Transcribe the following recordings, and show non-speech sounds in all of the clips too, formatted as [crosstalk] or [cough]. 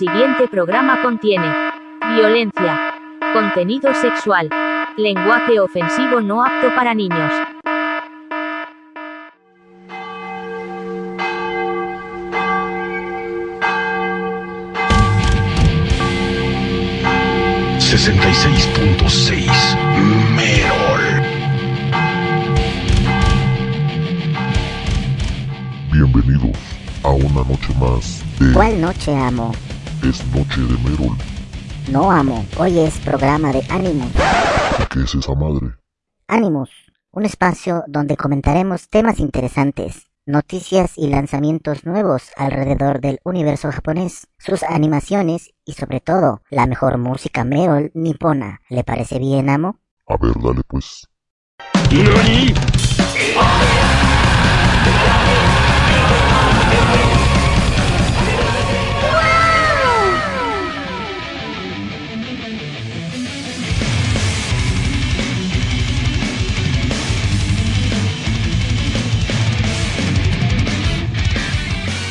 El siguiente programa contiene violencia, contenido sexual, lenguaje ofensivo no apto para niños. ...66.6... Merol. Bienvenidos a una noche más de ¿Cuál noche amo? Es Noche de Merol. No amo. Hoy es programa de Animus. ¿Y qué es esa madre? Animus, un espacio donde comentaremos temas interesantes, noticias y lanzamientos nuevos alrededor del universo japonés, sus animaciones y sobre todo la mejor música Merol nipona. ¿Le parece bien, amo? A ver, dale pues.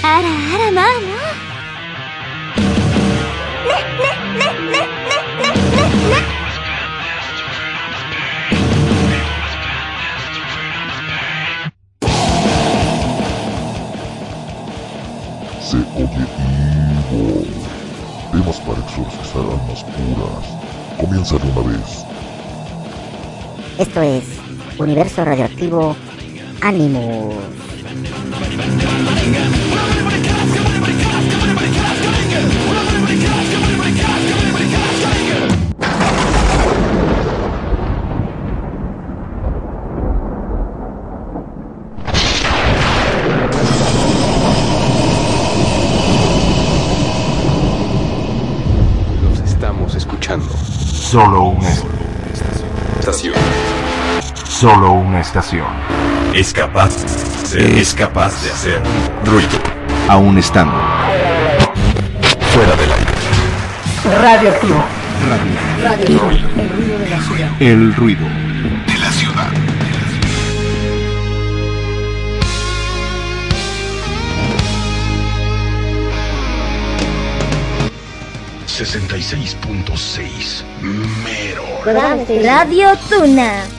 Se oye Ivo. Temas para exorcizar almas puras. Comienza de una vez. Esto es Universo Radioactivo Animus. Los estamos escuchando. Solo una Estación. solo una estación. Es capaz, es capaz de hacer ruido. Aún estando Fuera del aire. Radioactivo. el ruido. De la ciudad. 66.6 Mero. Radio Tuna.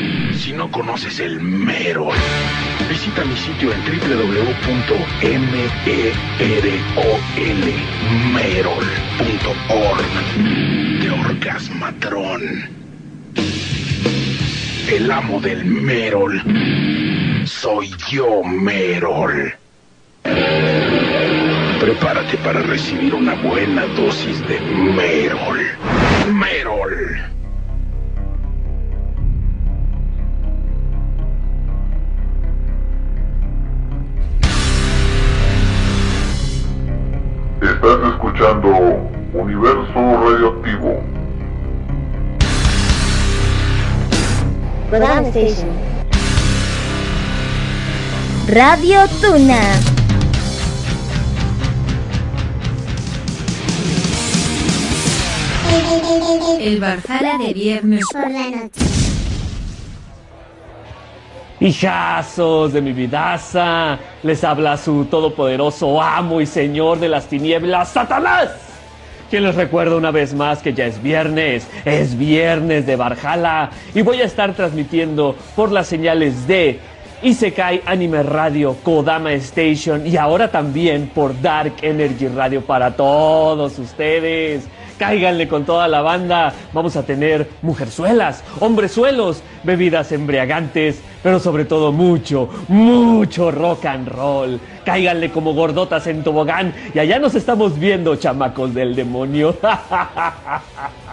Si no conoces el Merol, visita mi sitio en www.merol.org de Orgasmatrón. El amo del Merol. Soy yo, Merol. Prepárate para recibir una buena dosis de Merol. Merol. Estás escuchando Universo Radioactivo. Station. Radio Tuna. El Valhalla de viernes por la noche. Hijazos de mi vidaza, les habla su todopoderoso amo y señor de las tinieblas, Satanás. Quien les recuerda una vez más que ya es viernes, es viernes de Barjala y voy a estar transmitiendo por las señales de Isekai Anime Radio, Kodama Station y ahora también por Dark Energy Radio para todos ustedes. Cáiganle con toda la banda. Vamos a tener mujerzuelas, hombrezuelos, bebidas embriagantes, pero sobre todo mucho, mucho rock and roll. Cáiganle como gordotas en tobogán y allá nos estamos viendo, chamacos del demonio. [laughs]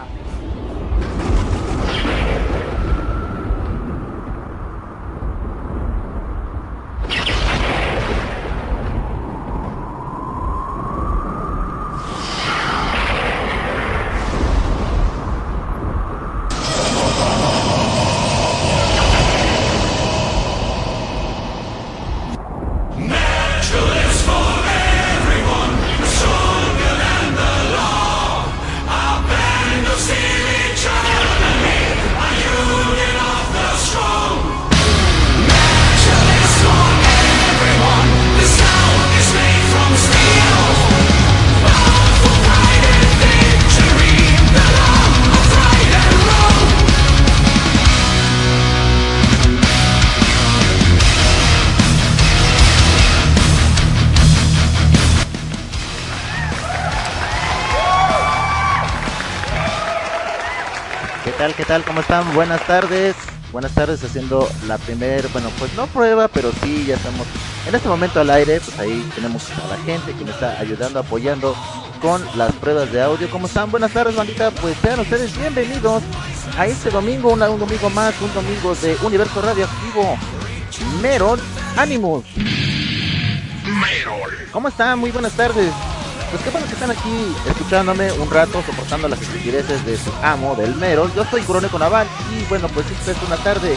tal? ¿Cómo están? Buenas tardes. Buenas tardes haciendo la primera, bueno, pues no prueba, pero sí, ya estamos en este momento al aire. Pues ahí tenemos a la gente que me está ayudando, apoyando con las pruebas de audio. ¿Cómo están? Buenas tardes, bandita. Pues sean ustedes bienvenidos a este domingo, un, un domingo más, un domingo de Universo Radioactivo. Meron Animus. Merol. ¿Cómo están? Muy buenas tardes. Pues qué bueno que están aquí escuchándome un rato, soportando las estupideces de su amo, del Merol. Yo soy Crónico Naval y bueno, pues esta es una tarde,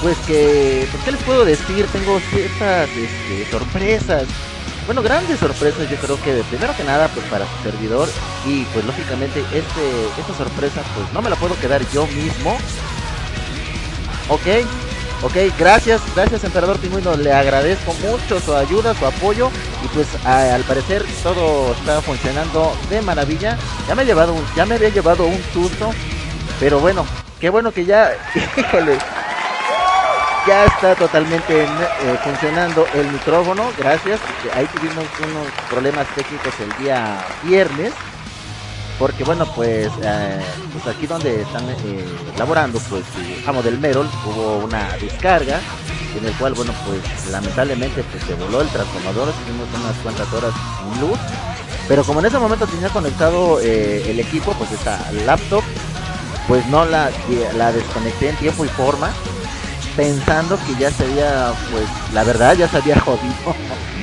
pues que, pues qué les puedo decir, tengo ciertas este, sorpresas. Bueno, grandes sorpresas yo creo que primero que nada pues para su servidor y pues lógicamente este, esta sorpresa pues no me la puedo quedar yo mismo. Ok, Ok, gracias, gracias Emperador Pingüino, le agradezco mucho su ayuda, su apoyo. Y pues al parecer todo está funcionando de maravilla. Ya me he llevado ya me había llevado un susto, pero bueno, qué bueno que ya, [laughs] híjole, ya está totalmente eh, funcionando el micrófono, gracias. Ahí tuvimos unos problemas técnicos el día viernes porque bueno pues eh, pues aquí donde están eh, laborando pues amo del Merol hubo una descarga en el cual bueno pues lamentablemente pues se voló el transformador estuvimos unas cuantas horas sin luz Pero como en ese momento tenía conectado eh, el equipo, pues esta laptop, pues no la, la desconecté en tiempo y forma, pensando que ya se pues la verdad ya se había [laughs] jodido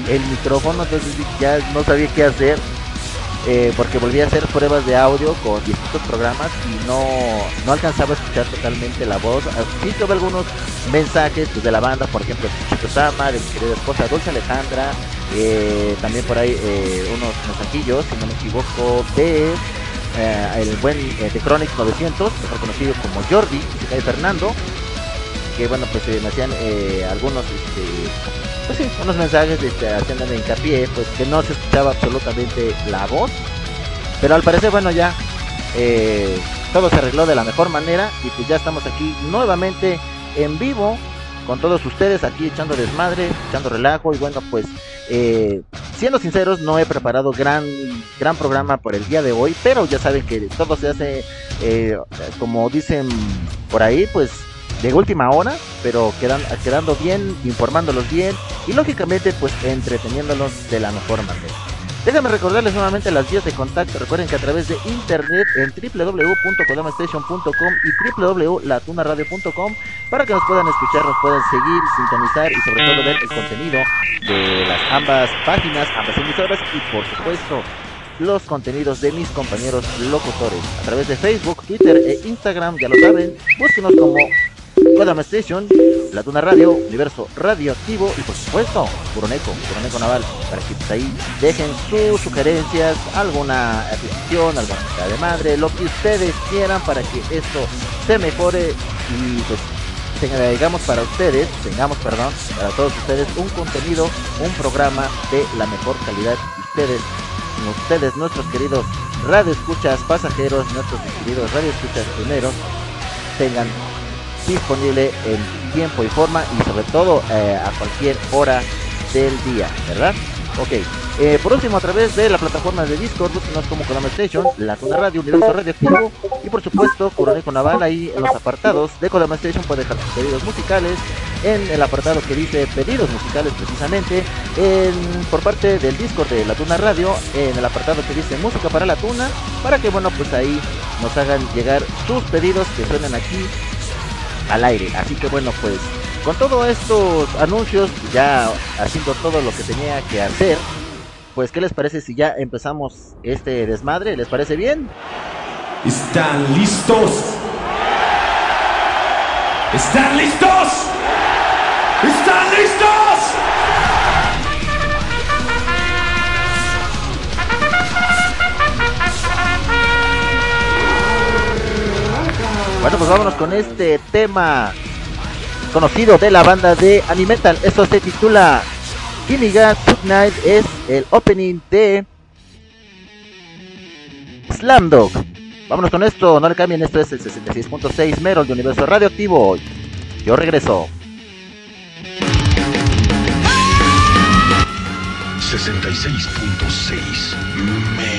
el micrófono, entonces ya no sabía qué hacer. Eh, porque volví a hacer pruebas de audio con distintos programas y no, no alcanzaba a escuchar totalmente la voz. Sí tuve algunos mensajes pues, de la banda, por ejemplo, Chico Sama, de mi querida esposa Dulce Alejandra, eh, también por ahí eh, unos mensajillos, si no me equivoco, de eh, el buen de Chronic 900, mejor conocido como Jordi, Fernando, que bueno, pues me hacían algunos, este, pues sí, unos mensajes este, haciéndome hincapié, pues que no se escuchaba absolutamente la voz, pero al parecer, bueno, ya eh, todo se arregló de la mejor manera y pues ya estamos aquí nuevamente en vivo con todos ustedes aquí echando desmadre, echando relajo. Y bueno pues eh, siendo sinceros no he preparado gran gran programa por el día de hoy, pero ya saben que todo se hace eh, como dicen por ahí pues de última hora, pero quedan, quedando bien, informándolos bien y lógicamente pues entreteniéndolos de la mejor manera. Déjame recordarles nuevamente las vías de contacto. Recuerden que a través de internet en www.kodamastation.com y www.latunaradio.com para que nos puedan escuchar, nos puedan seguir, sintonizar y sobre todo ver el contenido de las ambas páginas, ambas emisoras y por supuesto los contenidos de mis compañeros locutores a través de Facebook, Twitter e Instagram, ya lo saben, búsquenos como Kodama Station, La Tuna Radio, Universo Radioactivo y por supuesto Puroneco, Puroneco Naval, para que pues, ahí dejen sus sugerencias, alguna petición, alguna de madre, lo que ustedes quieran para que esto se mejore y pues tengamos para ustedes, tengamos perdón, para todos ustedes un contenido, un programa de la mejor calidad ustedes, ustedes nuestros queridos radio escuchas pasajeros, nuestros queridos radio escuchas primeros, tengan disponible en tiempo y forma y sobre todo eh, a cualquier hora del día, ¿verdad? Ok, eh, por último a través de la plataforma de Discord, búsquenos como Kodama Station, La Tuna Radio, Universo Radioactivo y por supuesto Coroneco Naval ahí en los apartados de Kodama Station puede dejar sus pedidos musicales en el apartado que dice pedidos musicales precisamente en, por parte del Discord de La Tuna Radio en el apartado que dice música para la tuna para que bueno pues ahí nos hagan llegar sus pedidos que suenen aquí al aire. Así que bueno, pues con todos estos anuncios, ya haciendo todo lo que tenía que hacer, pues ¿qué les parece si ya empezamos este desmadre? ¿Les parece bien? ¿Están listos? ¿Están listos? ¿Están listos? Bueno, pues vámonos con este tema conocido de la banda de Animetal. Esto se titula Kimiga Night es el opening de Slamdog. Vámonos con esto, no le cambien, esto es el 66.6 Merol de Universo Radioactivo. Yo regreso. 66.6 Merol.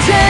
pretend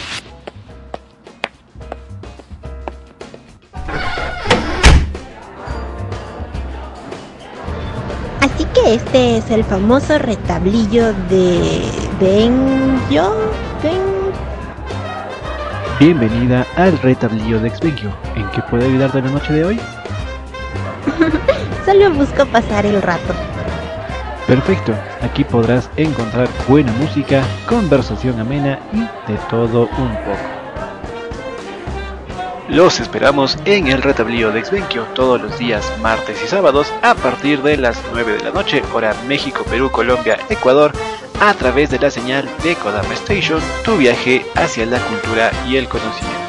Este es el famoso retablillo de Benjo. Ben... Bienvenida al retablillo de Exvenkyo. ¿En qué puedo ayudarte la noche de hoy? [laughs] Solo busco pasar el rato. Perfecto, aquí podrás encontrar buena música, conversación amena y de todo un poco. Los esperamos en el retablillo de Exvenkyo todos los días martes y sábados a partir de las 9 de la noche, hora México, Perú, Colombia, Ecuador, a través de la señal de Kodama Station, tu viaje hacia la cultura y el conocimiento.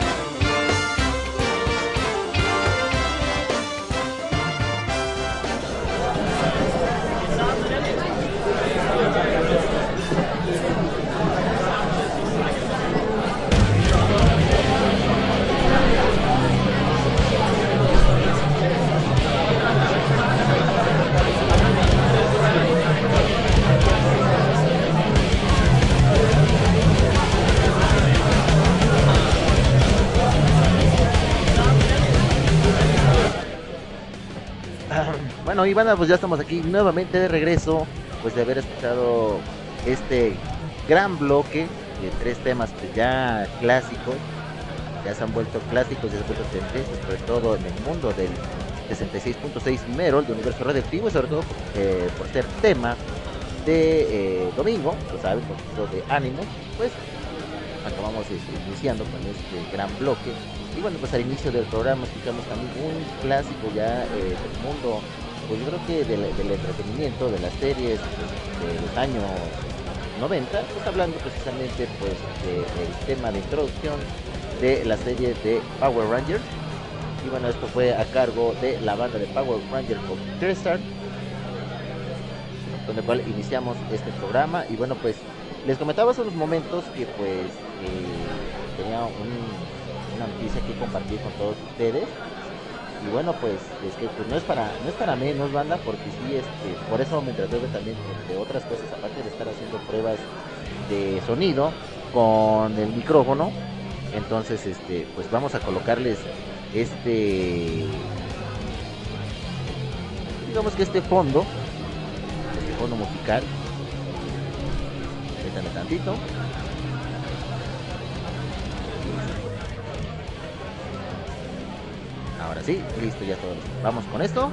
Pues ya estamos aquí nuevamente de regreso, pues de haber escuchado este gran bloque de tres temas pues ya clásicos, ya se han vuelto clásicos, ya se han vuelto tendencias, sobre todo en el mundo del 66.6 Merol de Universo Radioactivo, sobre todo eh, por ser tema de eh, domingo, lo saben, poquito de ánimo, pues acabamos este, iniciando con este gran bloque. Y bueno, pues al inicio del programa escuchamos también un clásico ya eh, del mundo, pues yo creo que del, del entretenimiento, de las series de los años 90, pues hablando precisamente pues del tema de introducción de la serie de Power Rangers. Y bueno, esto fue a cargo de la banda de Power Rangers of Crystal, con el iniciamos este programa. Y bueno, pues les comentaba hace unos momentos que pues eh, tenía un- una noticia que compartir con todos ustedes. Y bueno, pues es que pues, no es para no es para menos banda porque sí este por eso me entretuve también de otras cosas aparte de estar haciendo pruebas de sonido con el micrófono. Entonces, este pues vamos a colocarles este digamos que este fondo este fondo musical Permítame tantito. Ahora sí, listo ya todo. Vamos con esto.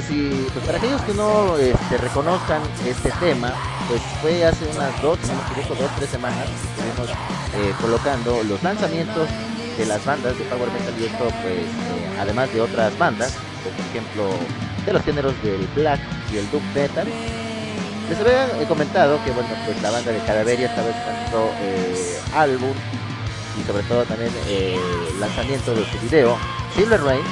Sí, pues para aquellos que no este, reconozcan este tema, pues fue hace unas dos, no me dos, tres semanas que estuvimos eh, colocando los lanzamientos de las bandas de Power Metal y esto, pues, eh, además de otras bandas, como por ejemplo, de los géneros del Black y el Doom Metal. Les había eh, comentado que, bueno, pues la banda de Cadaveria estaba estrenando eh, álbum y sobre todo también eh, lanzamiento de su video, Silver Rain,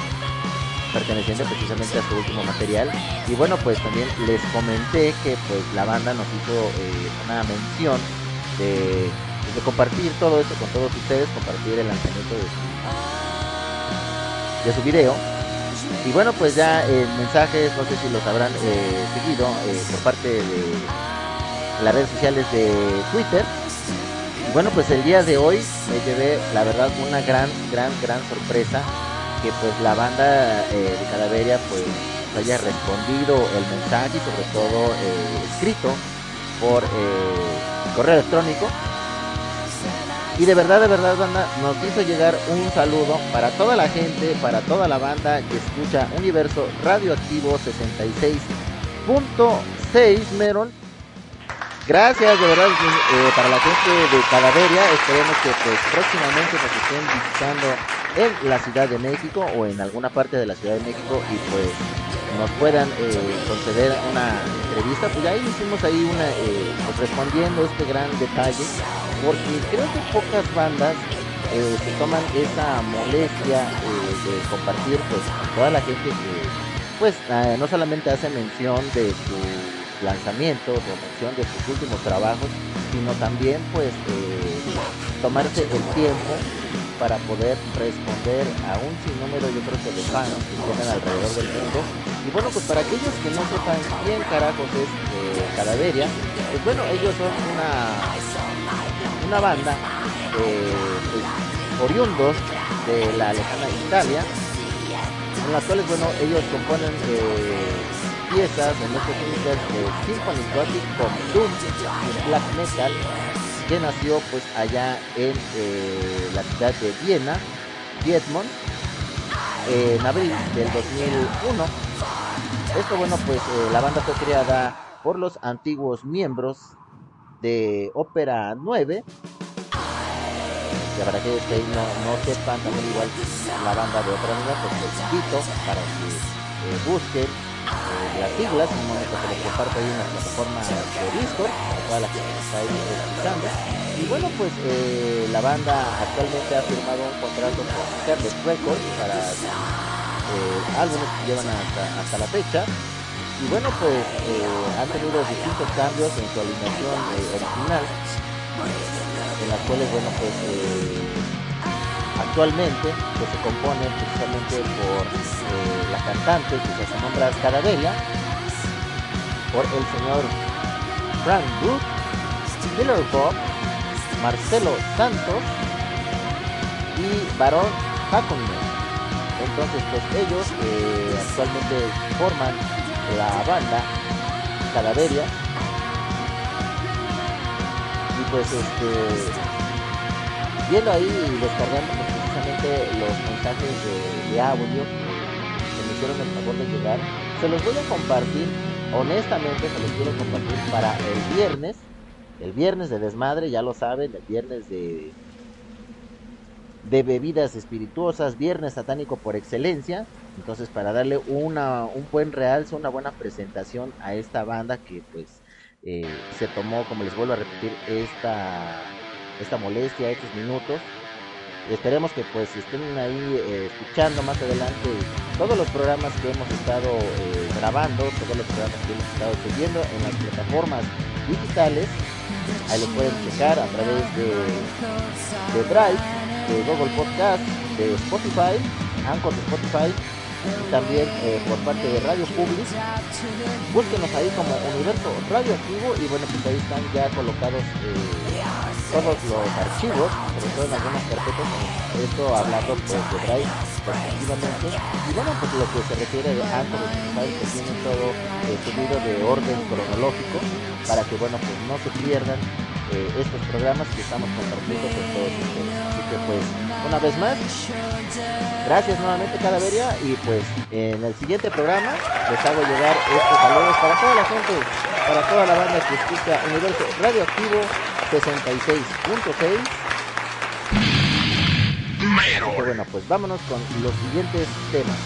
perteneciente precisamente a su último material. Y bueno, pues también les comenté que pues la banda nos hizo eh, una mención de, de compartir todo esto con todos ustedes, compartir el lanzamiento de su, de su video. Y bueno, pues ya en mensajes, no sé si los habrán eh, seguido eh, por parte de las redes sociales de Twitter. Y bueno, pues el día de hoy me llevé, la verdad, una gran, gran, gran sorpresa que pues la banda eh, de Calaveria pues haya respondido el mensaje y sobre todo eh, escrito por eh, correo electrónico y de verdad de verdad banda nos hizo llegar un saludo para toda la gente para toda la banda que escucha Universo Radioactivo 66.6 Meron Gracias, de verdad, para la gente de Calaveria. Esperemos que pues próximamente nos estén visitando en la Ciudad de México o en alguna parte de la Ciudad de México y pues nos puedan eh, conceder una entrevista, pues ya hicimos ahí una, eh, pues respondiendo este gran detalle, porque creo que pocas bandas eh, se toman esa molestia eh, de compartir pues con toda la gente que pues eh, no solamente hace mención de su lanzamiento, de mención de sus últimos trabajos, sino también pues tomarse el tiempo para poder responder a un sinnúmero yo creo que de fans que tienen alrededor del mundo. Y bueno pues para aquellos que no sepan quién carajos es eh, pues bueno ellos son una una banda eh, pues, oriundos de la lejana Italia en las cuales bueno ellos componen eh, piezas en únicos de Symphony Gothic con Doom Black Metal que nació pues allá en eh, la ciudad de Viena, Piedmont, eh, en abril del 2001. Esto bueno pues eh, la banda fue creada por los antiguos miembros de Ópera 9. Que para que no, no sepan también igual la banda de Ópera 9 pues les invito para que eh, busquen eh, las siglas, un momento se les comparto ahí en la plataforma de Discord, para toda la que está ahí escuchando. Y bueno, pues eh, la banda actualmente ha firmado un contrato con Scarlet Records para eh, álbumes que llevan hasta, hasta la fecha. Y bueno, pues eh, han tenido distintos cambios en su alineación eh, original, en las cuales, bueno, pues eh, actualmente que se compone precisamente por eh, la cantante que se nombra Cadaveria, por el señor Frank Brook, Miller Bob, Marcelo Santos y Barón Hakonen. Entonces, pues ellos eh, actualmente forman la banda Cadaveria y pues este viendo ahí y descargando pues, precisamente los mensajes de, de audio que me hicieron el favor de llegar, se los voy a compartir, honestamente se los quiero compartir para el viernes, el viernes de desmadre, ya lo saben, el viernes de de bebidas espirituosas, viernes satánico por excelencia, entonces para darle una, un buen realce, una buena presentación a esta banda que pues eh, se tomó, como les vuelvo a repetir, esta esta molestia, estos minutos. Esperemos que pues estén ahí eh, escuchando más adelante todos los programas que hemos estado eh, grabando, todos los programas que hemos estado subiendo en las plataformas digitales. Ahí lo pueden checar a través de, de Drive, de Google Podcast, de Spotify, Anchor de Spotify, y también eh, por parte de Radio Public. Búsquenos ahí como Universo Radioactivo y bueno, pues ahí están ya colocados todos los archivos, sobre todo en algunas carpetas, esto hablando pues de Drive respectivamente. Y bueno, pues lo que se refiere de Spotify, que tiene todo eh, subido de orden cronológico para que bueno, pues no se pierdan eh, estos programas que estamos compartiendo con todos ustedes. Que pues, una vez más, gracias nuevamente Cadaveria y pues en el siguiente programa les hago llegar estos saludos para toda la gente, para toda la banda que escucha Universo Radioactivo 66.6. Así que bueno, pues vámonos con los siguientes temas.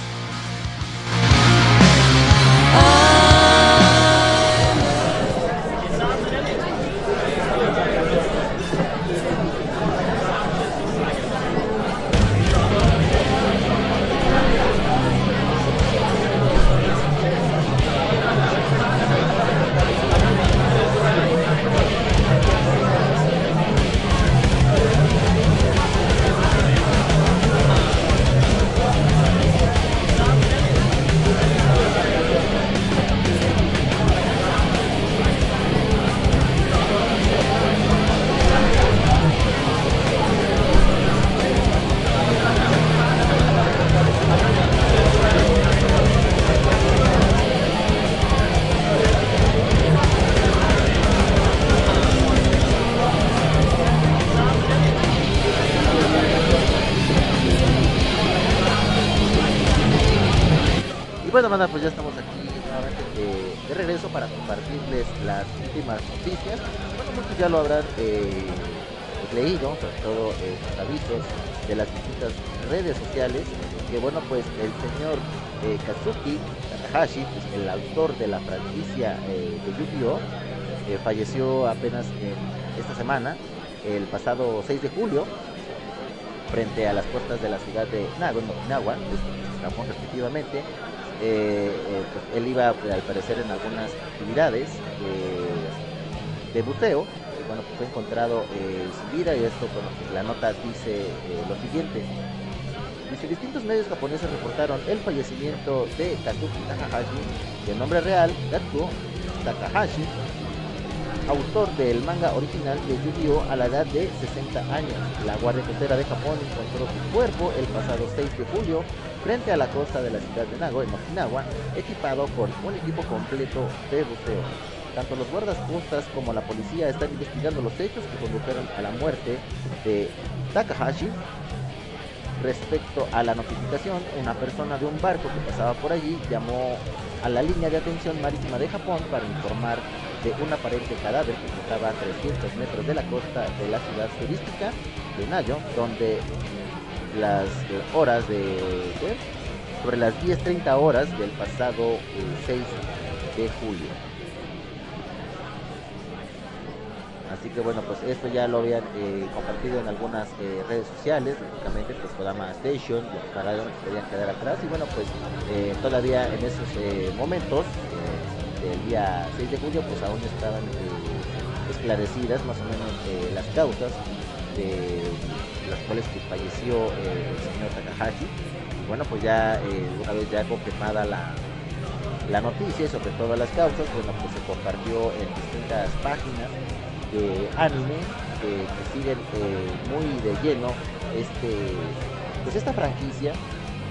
Takahashi, el autor de la franquicia eh, de Yu-Gi-Oh, eh, falleció apenas en esta semana, el pasado 6 de julio, frente a las puertas de la ciudad de Okinawa, Japón respectivamente. Eh, pues, él iba al parecer en algunas actividades de, y, Bueno, pues fue encontrado eh, sin vida y esto, bueno, pues, la nota dice lo siguiente. Dice, distintos medios japoneses reportaron el fallecimiento de Kazuki Takahashi, de nombre real, Gatsuo Takahashi, autor del manga original de Yu-Gi-Oh! a la edad de 60 años. La Guardia Costera de Japón encontró su cuerpo el pasado 6 de julio frente a la costa de la ciudad de Nago, en Okinawa, equipado con un equipo completo de buceo. Tanto los guardas costas como la policía están investigando los hechos que condujeron a la muerte de Takahashi. Respecto a la notificación, una persona de un barco que pasaba por allí llamó a la línea de atención marítima de Japón para informar de un aparente cadáver que flotaba a 300 metros de la costa de la ciudad turística de Nayo, donde las eh, horas de sobre las 10.30 horas del pasado eh, 6 de julio. Así que bueno, pues esto ya lo habían eh, compartido en algunas eh, redes sociales, lógicamente pues Kodama Station, los parados podían quedar atrás y bueno pues eh, todavía en esos momentos del día 6 de julio pues aún estaban esclarecidas más o menos las causas de las cuales que falleció el señor Takahashi. Y bueno pues ya una vez ya confirmada la, la noticia sobre todo las causas, bueno pues se compartió en distintas páginas de anime que, siguen eh, muy de lleno este pues esta franquicia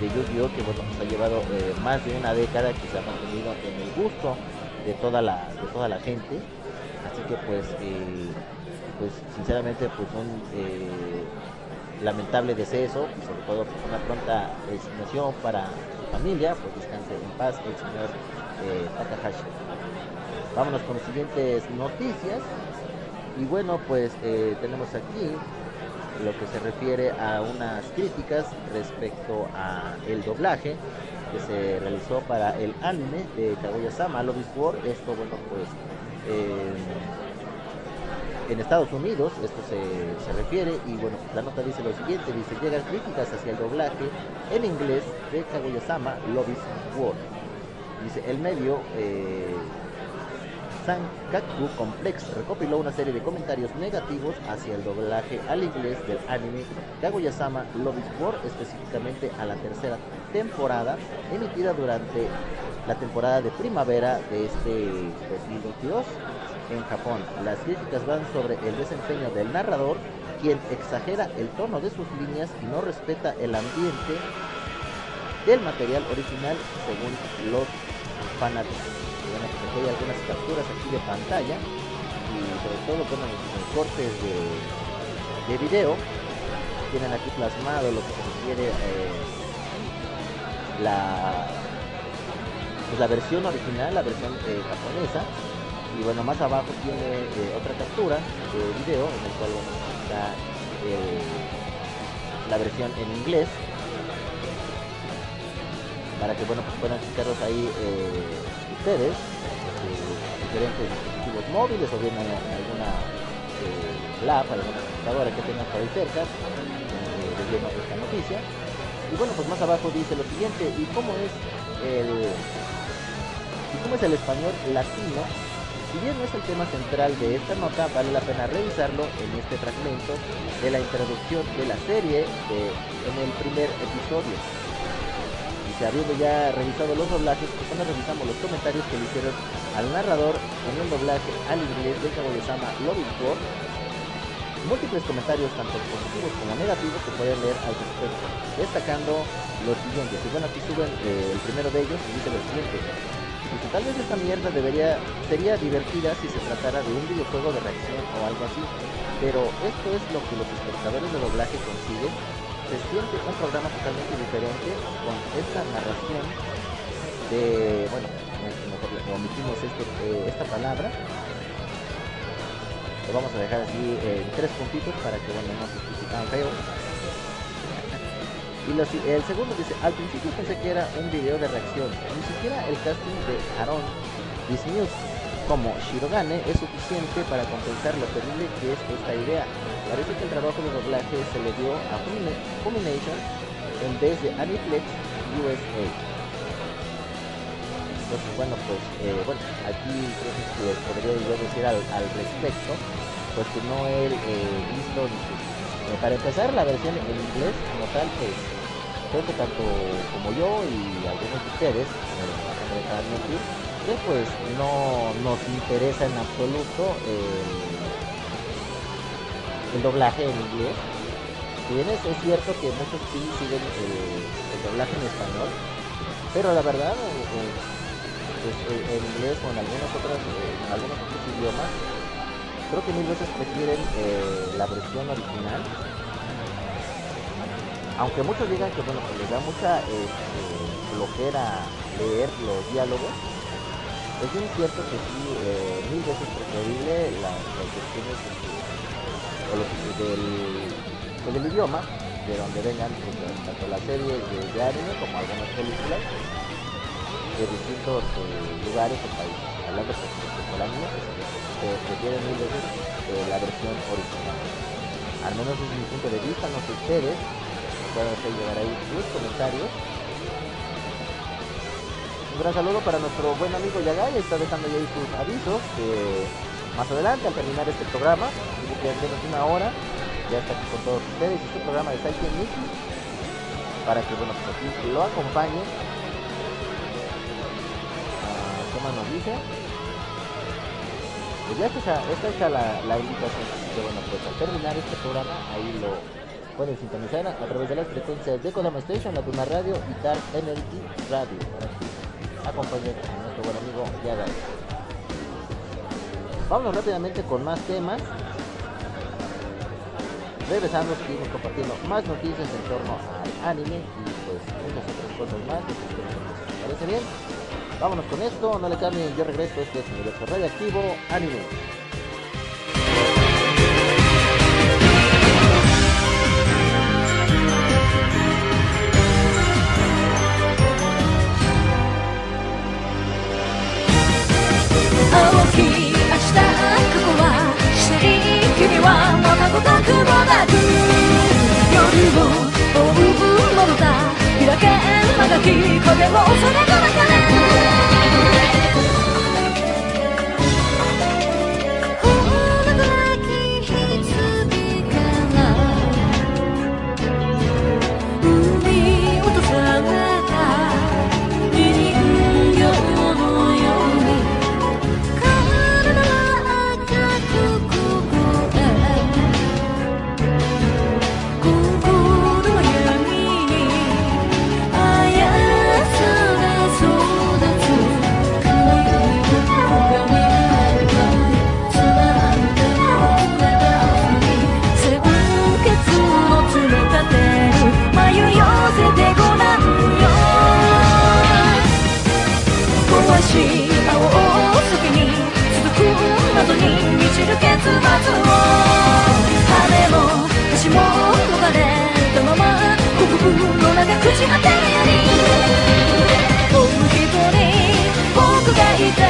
de Yu-Gi-Oh que bueno pues ha llevado eh, más de una década que se ha mantenido en el gusto de toda la de toda la gente. Así que pues eh, pues sinceramente pues un lamentable deceso y sobre todo pues, una pronta resignación para su familia pues descanse en paz el señor Takahashi. Vámonos con las siguientes noticias y bueno, pues eh, tenemos aquí lo que se refiere a unas críticas respecto a el doblaje que se realizó para el anime de Kaguya-sama Love is War. Esto, bueno, pues eh, en Estados Unidos, esto se, se refiere y bueno, la nota dice lo siguiente, dice, llegan críticas hacia el doblaje en inglés de Kaguya-sama Love is War. Dice, el medio... Eh, Sankaku Complex recopiló una serie de comentarios negativos hacia el doblaje al inglés del anime Kaguya-sama Love is War, específicamente a la tercera temporada, emitida durante la temporada de primavera de este 2022 en Japón. Las críticas van sobre el desempeño del narrador, quien exagera el tono de sus líneas y no respeta el ambiente del material original según los fanáticos aquí hay algunas capturas aquí de pantalla y sobre todo bueno, los cortes de, de video tienen aquí plasmado lo que se refiere eh, la pues la versión original, la versión eh, japonesa y bueno más abajo tiene eh, otra captura de video en el cual está eh, la versión en inglés para que bueno pues puedan checarlos ahí ustedes diferentes dispositivos móviles o bien en, alguna eh, lab, alguna computadora que tengan por ahí cerca eh, esta noticia. Y bueno pues más abajo dice lo siguiente y cómo es el cómo es el español latino si bien no es el tema central de esta nota, vale la pena revisarlo en este fragmento de la introducción de la serie en el primer episodio habiendo ya revisado los doblajes, pues ahora revisamos los comentarios que le hicieron al narrador en el doblaje al inglés de Kaguya-sama Love is War. Múltiples comentarios, tanto positivos como negativos, que pueden leer al respecto, destacando los siguientes. Y bueno, aquí suben eh, el primero de ellos y dice lo siguiente. Dice, tal vez esta mierda debería, sería divertida si se tratara de un videojuego de reacción o algo así, pero esto es lo que los espectadores de doblaje consiguen se siente un programa totalmente diferente con esta narración de, bueno, mejor omitimos este, esta palabra. Lo vamos a dejar así en tres puntitos para que bueno no se escuche tan feo. [laughs] Y lo si- el segundo dice, al principio pensé que era un video de reacción, ni siquiera el casting de Aaron Dismuse como Shirogane es suficiente para compensar lo terrible que es esta idea. Parece que el trabajo de doblaje se le dio a Fumination en vez de Aniplex USA. Entonces, bueno, pues, eh, bueno, aquí creo que podría yo decir al, al respecto, pues que no he eh, visto, eh, para empezar, la versión en inglés como tal, pues, creo que tanto como yo y algunos de ustedes, eh, pues no nos interesa en absoluto eh, el doblaje en inglés. Si bien es, es cierto que muchos sí siguen el, el doblaje en español, pero la verdad, eh, eh, pues, eh, en inglés o en algunos otros, eh, en algunos otros idiomas, creo que mil veces prefieren eh, la versión original. Aunque muchos digan que bueno, que les da mucha este, flojera leer los diálogos, es bien cierto que sí, eh, mil veces preferible la- las este, o los, del, del idioma, de donde vengan pues, tanto las series de, de anime como algunas películas de distintos eh, lugares o países. Hablando respecto al anime, se prefiere mil veces eh, la versión original. Al menos desde mi punto de vista, no sé ustedes, pueden hacer llegar ahí sus comentarios. Un gran saludo para nuestro buen amigo Yagay, está dejando ya ahí sus avisos que más adelante al terminar este programa, que en menos una hora, ya está aquí con todos ustedes, este programa de Saiken Miki, para que bueno, pues lo acompañe. Ah, ¿Qué más nos dice? Pues ya está está hecha la, invitación, que bueno, pues al terminar este programa, ahí lo pueden sintonizar a, a través de las frecuencias de Kodama Station, la Tuna Radio y Dark Energy Radio, acompañen a nuestro buen amigo Yagai. Vámonos rápidamente con más temas. Regresando, seguimos compartiendo más noticias en torno al anime y pues muchas otras cosas más. les parece bien? Vámonos con esto, no le cambien, yo regreso, este es Universo Radioactivo Anime. はまたごとくもなく夜を追うものだ開けんまがき影をそれの中でに満ちる結末を羽も橋も逃れたまま国分の中朽ち果てるよりもう一人僕がい。て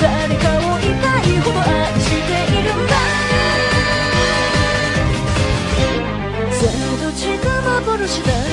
誰かを痛いほど愛しているんだ生と血が幻だ。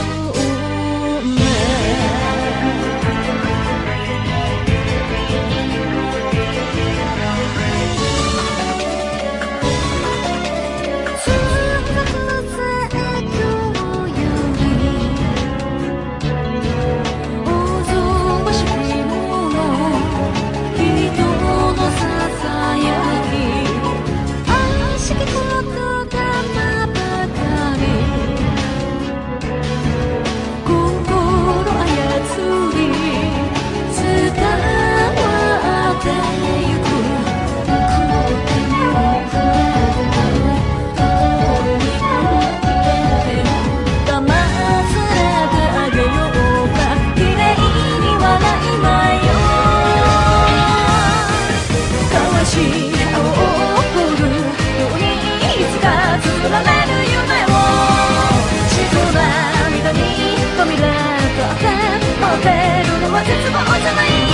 絶望じゃない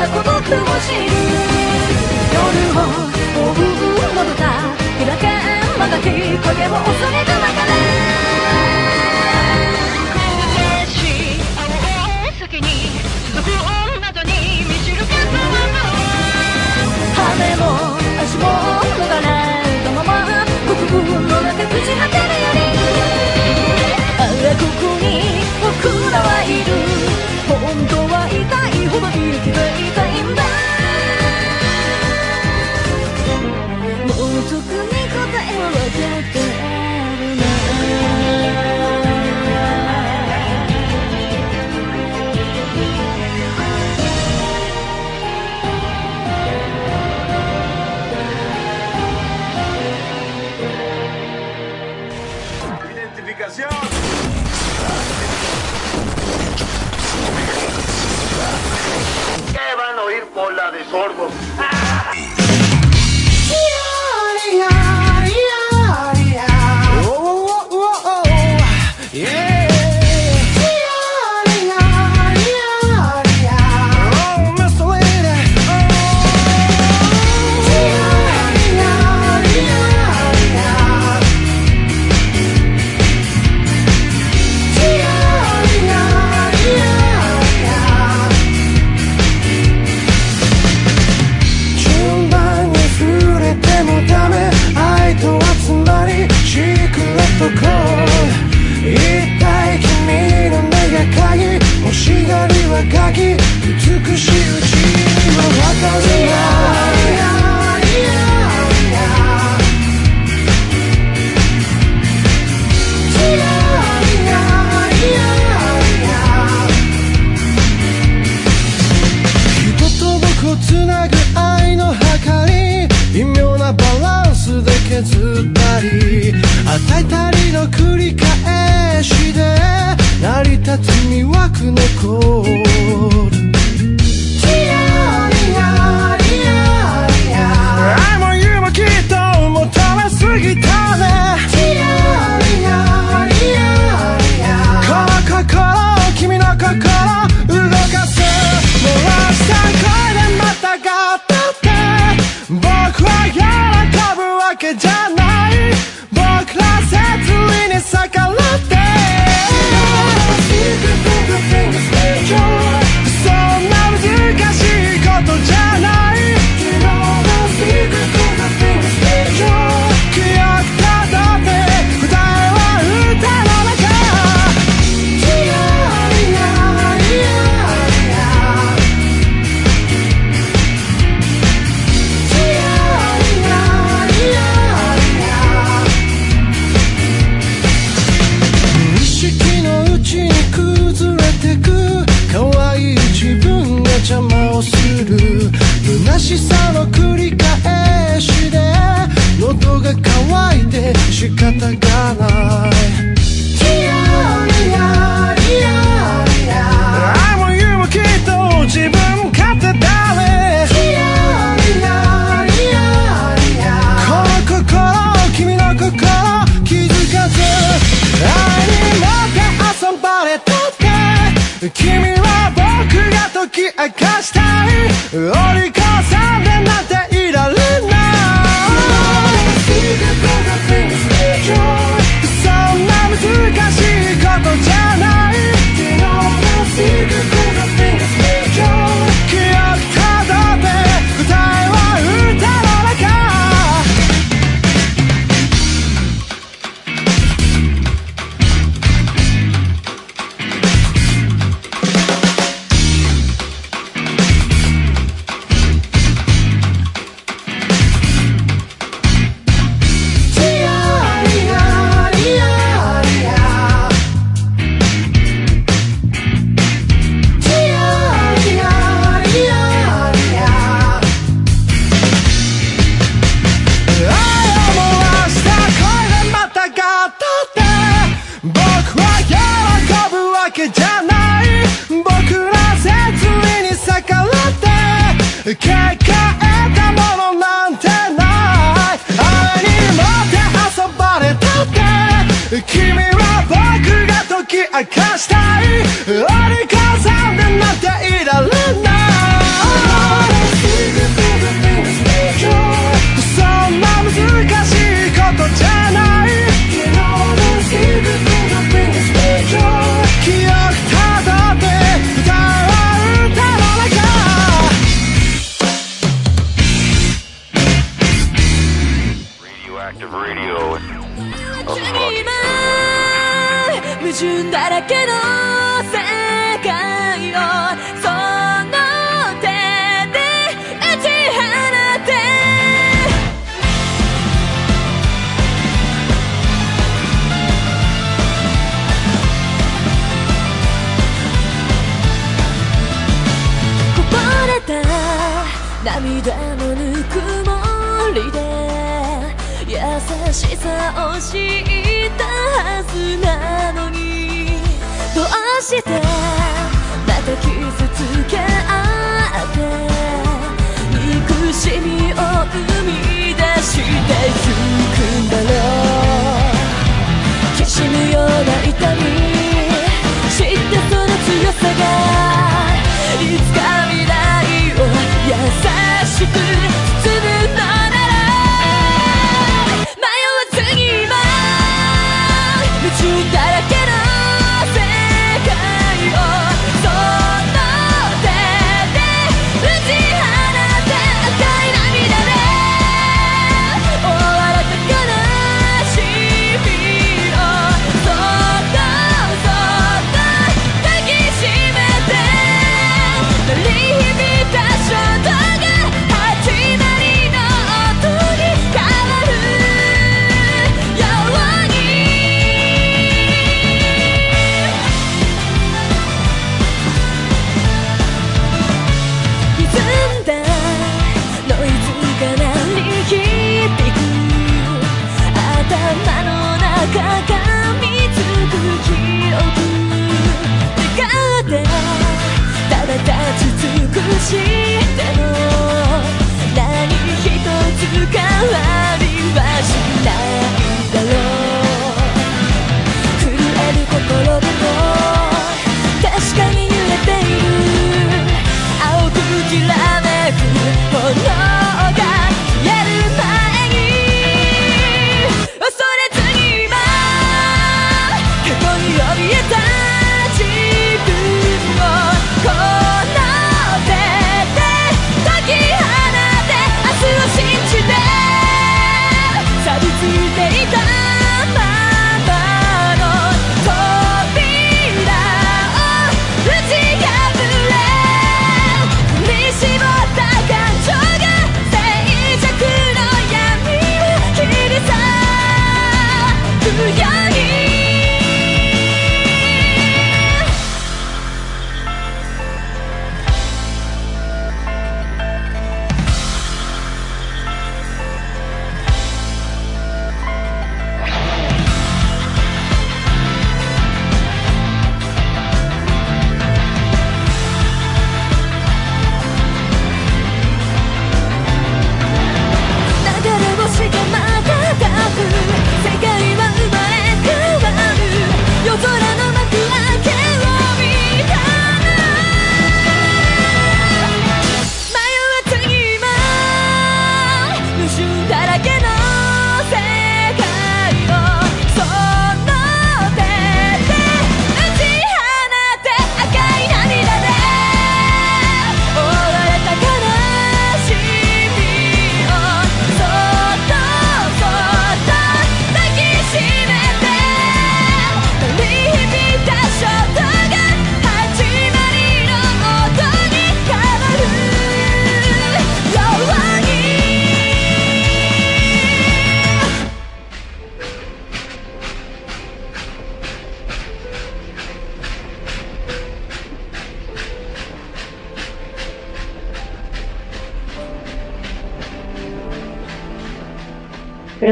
た孤独を知る夜を追うの歌開けんまたき影を恐れる中で激しい青を先に続く女とに満ちる風は羽も足も逃れたまま国分の中朽ち果てるよりあここ抱えたものなんてない。愛にまって遊ばれたって。君は僕が解き明かしたい。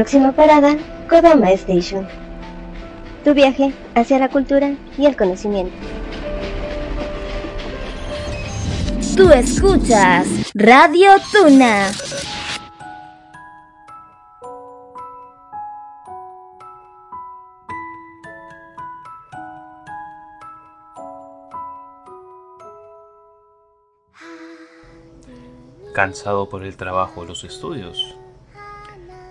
Próxima parada, Kodama Station. Tu viaje hacia la cultura y el conocimiento. Tú escuchas Radio Tuna. Cansado por el trabajo o los estudios,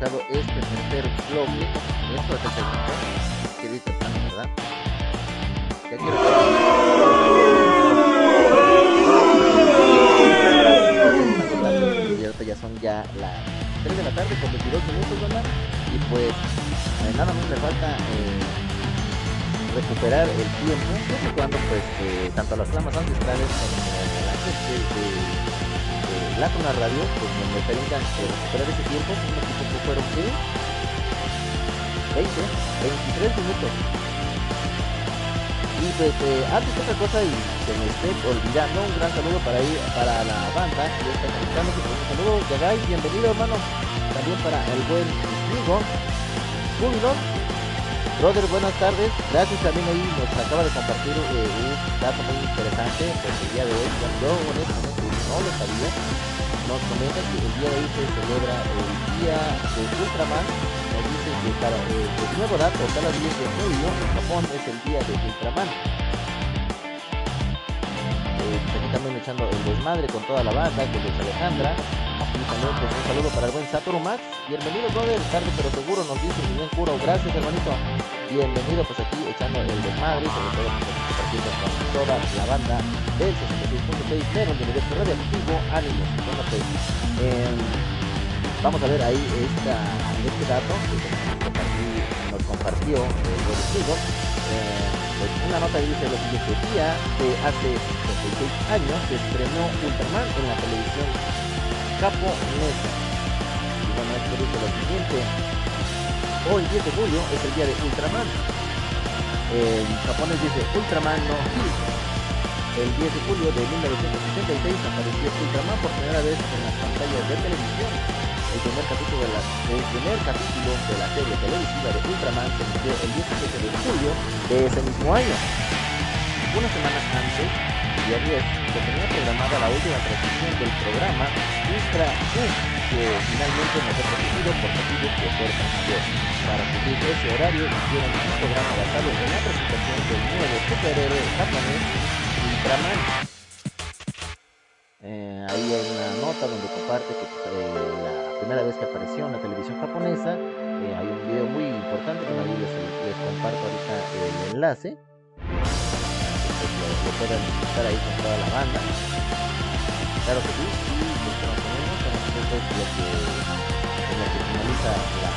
Escuchado este tercer bloque, esto es el segundo, que dice temprano, ¿verdad? Ya quiero ya son ya las 3 de la tarde con 22 minutos, ¿verdad? Y pues eh, nada más me falta eh, recuperar el tiempo, cuando pues eh, tanto las flamas ancestrales como la gente de, de la Tuna Radio pues me, me permitan eh, recuperar ese tiempo, tiempo fueron que 20, 23 minutos. Y pues eh, antes que otra cosa y se me esté olvidando, un gran saludo para ir para la banda que está pues, un saludo Yagai, bienvenido hermano, también para el buen amigo Júbilo, Brother, buenas tardes. Gracias también ahí nos acaba de compartir eh, un dato muy interesante pues, el día de hoy. Yo honestamente no lo sabía. Nos comenta que el día de hoy se celebra el día de Ultraman. Nos dice que cada, eh, nuevo dato, cada 10 de julio en Japón es el día de Ultraman. Eh, pues, también echando el desmadre con toda la banda, con Luis Alejandra. Y también pues, un saludo para el buen Satoru Max. Bienvenido, brother. Tarde pero seguro nos dice mi buen Kuro. Gracias, hermanito. Bienvenido, pues aquí echando el desmadre. Sobre todo, pues, con toda la banda del 66.6 Meron del universo radioactivo. Ánimo. Em, vamos a ver ahí esta, este dato que nos, nos compartió el Amigo. Eh, pues una nota que dice lo siguiente día de hace 56 años se estrenó Ultraman en la televisión japonesa. Y bueno, esto dice lo siguiente. Hoy 10 de julio es el día de Ultraman. En japonés dice Ultraman no. El 10 de julio de 1966 apareció Ultraman por primera vez en las pantallas de televisión. El primer capítulo de la, el primer capítulo de la serie televisiva de Ultraman se emitió el 17 de julio de ese mismo año. Una semana antes, día 10, se tenía programada la última transmisión del programa Ultra que finalmente no fue transmitido por motivos de fuerza mayor. Para cumplir ese horario, hicieron un programa basado en la presentación del nuevo superhéroe japonés Ultraman. Eh, ahí hay una nota donde comparte que eh, la primera vez que apareció en la televisión japonesa, eh, hay un video muy importante, que ahí les, les comparto ahorita el enlace pues, lo, puedan disfrutar ahí con toda la banda. Claro que sí, es lo que, en lo que finaliza la,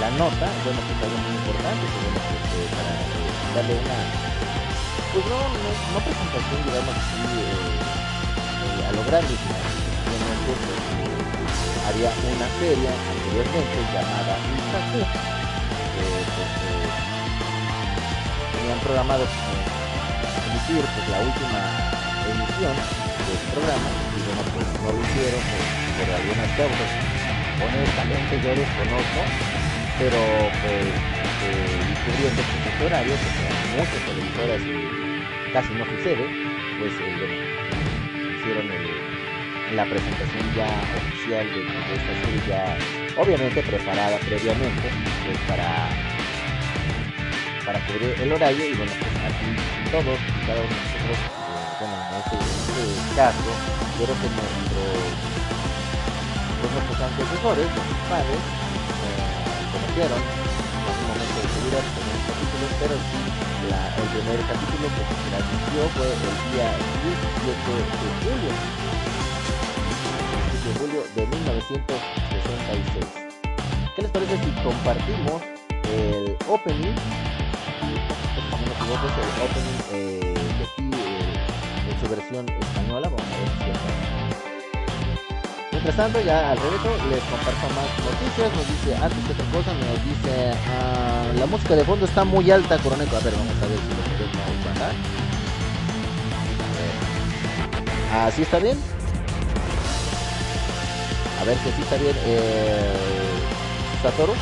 la nota, bueno pues algo muy importante, que bueno pues eh, para eh, darle una, pues no, no, no presentación digamos así eh, eh, a lo grande, sino eh, había una feria anteriormente llamada que pues eh, tenían programado emitir pues, la última emisión del programa. bueno pues no lo hicieron por, por algunas causas honestamente yo desconozco pero pues eh, descubriendo que este horario que son muchas televisoras casi no sucede pues eh, hicieron el- la presentación ya oficial de, de esta serie ya obviamente preparada previamente pues, para para cubrir el horario y bueno pues aquí todos y cada uno de nosotros bueno en este, este caso quiero que nuestros pues, nuestros antecesores nuestros padres conocieron en algún momento de su vida capítulos pero sí la, el primer capítulo que se transmitió fue el día 17 de julio. de julio de 1966 ¿qué les parece si compartimos el opening si no me equivoco es el opening eh, versión española vamos a ver si es Mientras tanto, ya al regreso les comparto más noticias. Nos dice, antes que otra cosa, nos dice, ah, la música de fondo está muy alta, Coroneco. A ver, vamos a ver si lo podemos bajar. ¿Así está bien? A ver si así está bien. Eh, Satoru.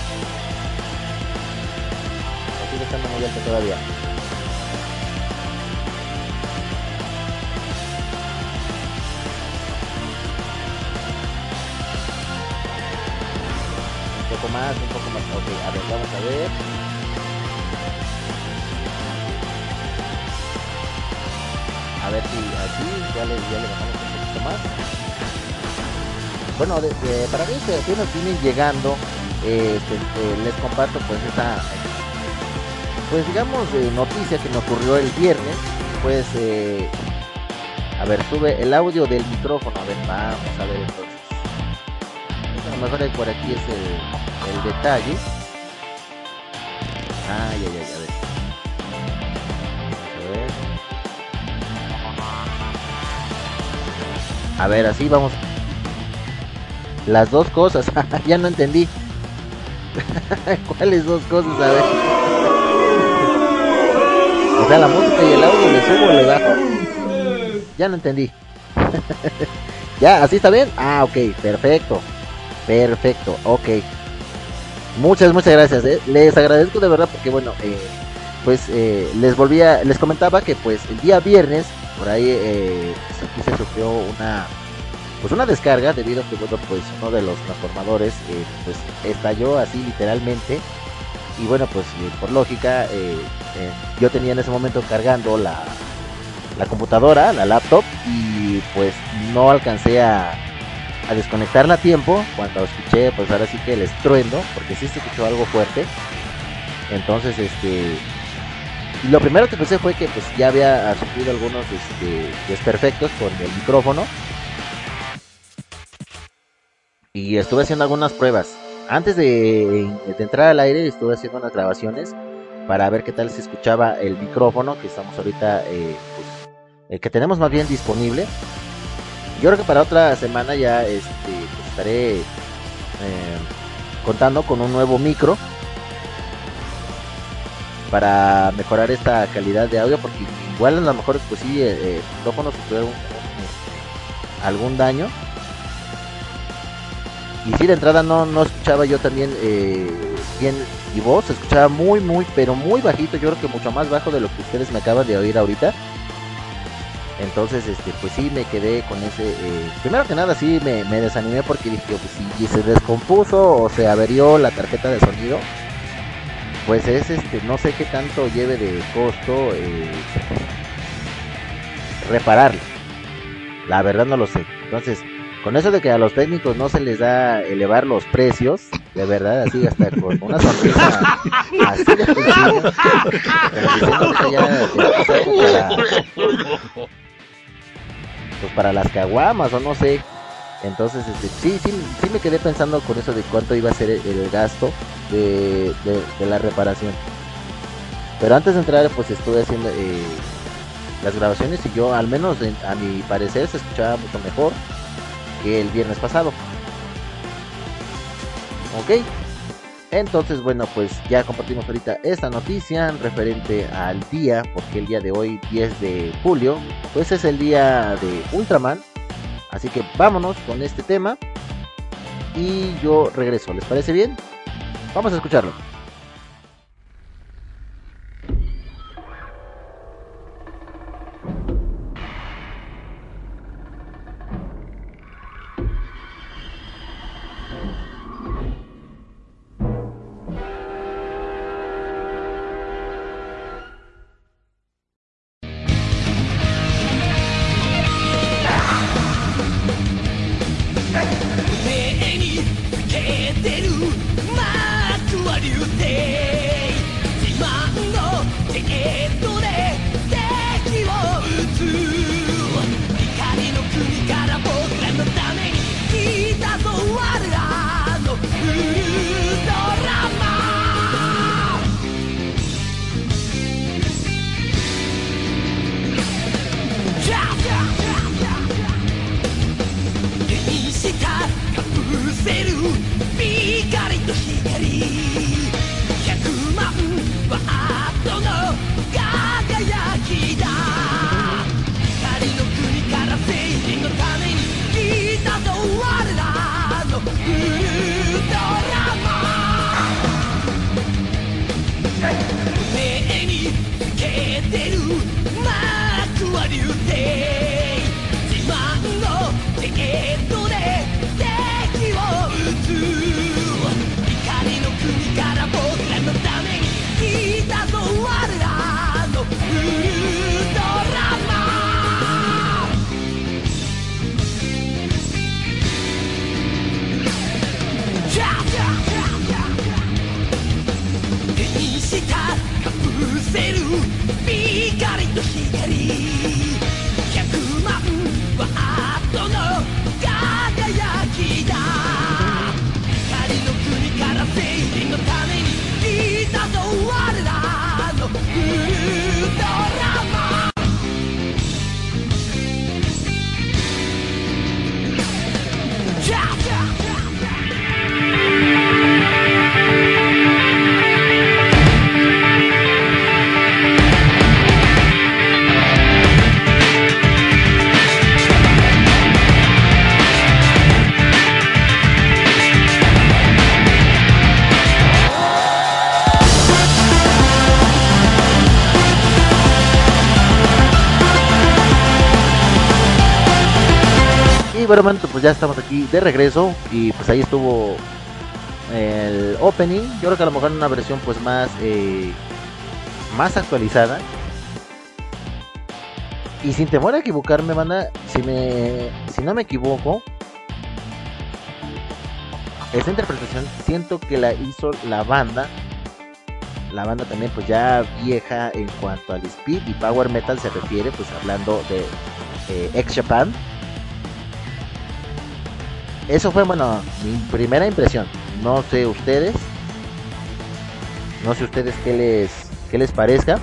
Así está muy alta todavía. Poco más, un poco más. Ok, a ver, vamos a ver. A ver si aquí ya le, ya bajamos un poquito más. Bueno, de, para mí que apenas vienen llegando, eh, este, eh, les comparto pues esta, pues digamos, eh, noticia que me ocurrió el viernes. Pues, eh, a ver, sube el audio del micrófono. A ver, vamos a ver entonces a lo mejor por aquí es el, el detalle. Ay, ay, ay, a ver. A ver, así vamos. Las dos cosas, [laughs] ya no entendí. [laughs] ¿Cuáles dos cosas? A ver. O sea, la música y el audio le subo o le bajo. Ya no entendí. [laughs] ¿Ya? ¿Así está bien? Ah, ok, perfecto. Perfecto, ok. Muchas, muchas gracias. ¿eh? Les agradezco de verdad porque bueno, eh, pues eh, les volvía, les comentaba que pues el día viernes por ahí eh, aquí se sufrió una pues una descarga debido a que bueno pues uno de los transformadores eh, pues estalló así literalmente y bueno pues por lógica yo tenía en ese momento cargando la la computadora, la laptop y pues no alcancé a a desconectarla a tiempo cuando escuché pues ahora sí que el estruendo porque sí se escuchó algo fuerte. Entonces este lo primero que pensé fue que pues ya había sufrido algunos este, desperfectos con el micrófono. Y estuve haciendo algunas pruebas. Antes de, entrar al aire estuve haciendo unas grabaciones para ver qué tal se escuchaba el micrófono que estamos ahorita eh, pues, el que tenemos más bien disponible yo creo que para otra semana ya este, pues estaré eh, contando con un nuevo micro para mejorar esta calidad de audio porque igual a lo mejor pues sí eh, el micrófono sufrió algún daño. Y si de entrada no, no escuchaba yo también eh, bien mi voz, escuchaba muy muy pero muy bajito, yo creo que mucho más bajo de lo que ustedes me acaban de oír ahorita entonces, este, pues sí me quedé con ese. Eh, primero que nada, sí me, me, desanimé porque dije, pues si se descompuso o se averió la tarjeta de sonido, pues es este, no sé qué tanto lleve de costo eh, repararlo. La verdad no lo sé. Entonces, con eso de que a los técnicos no se les da elevar los precios, de verdad, así hasta con una sonrisa así de pequeña, diciendo que ya pues para las caguamas o no sé. Entonces, este, sí, sí, sí me quedé pensando con eso de cuánto iba a ser el, gasto de, de, la reparación. Pero antes de entrar, pues estuve haciendo eh, las grabaciones y yo, al menos en, a mi parecer, se escuchaba mucho mejor que el viernes pasado. Ok. Entonces, bueno, pues ya compartimos ahorita esta noticia referente al día, porque el día de hoy, 10 de julio, pues es el día de Ultraman. Así que vámonos con este tema. Y yo regreso, ¿les parece bien? Vamos a escucharlo. the. Bueno, momento pues ya estamos aquí de regreso y pues ahí estuvo el opening. Yo creo que a lo mejor en una versión pues más eh, más actualizada. Y sin temor a equivocarme, banda, si me si no me equivoco, esta interpretación siento que la hizo la banda. La banda también pues ya vieja en cuanto al speed y power metal se refiere, pues hablando de eh, Ex Japan. Eso fue bueno, mi primera impresión. No sé ustedes. No sé ustedes qué les qué les parezca.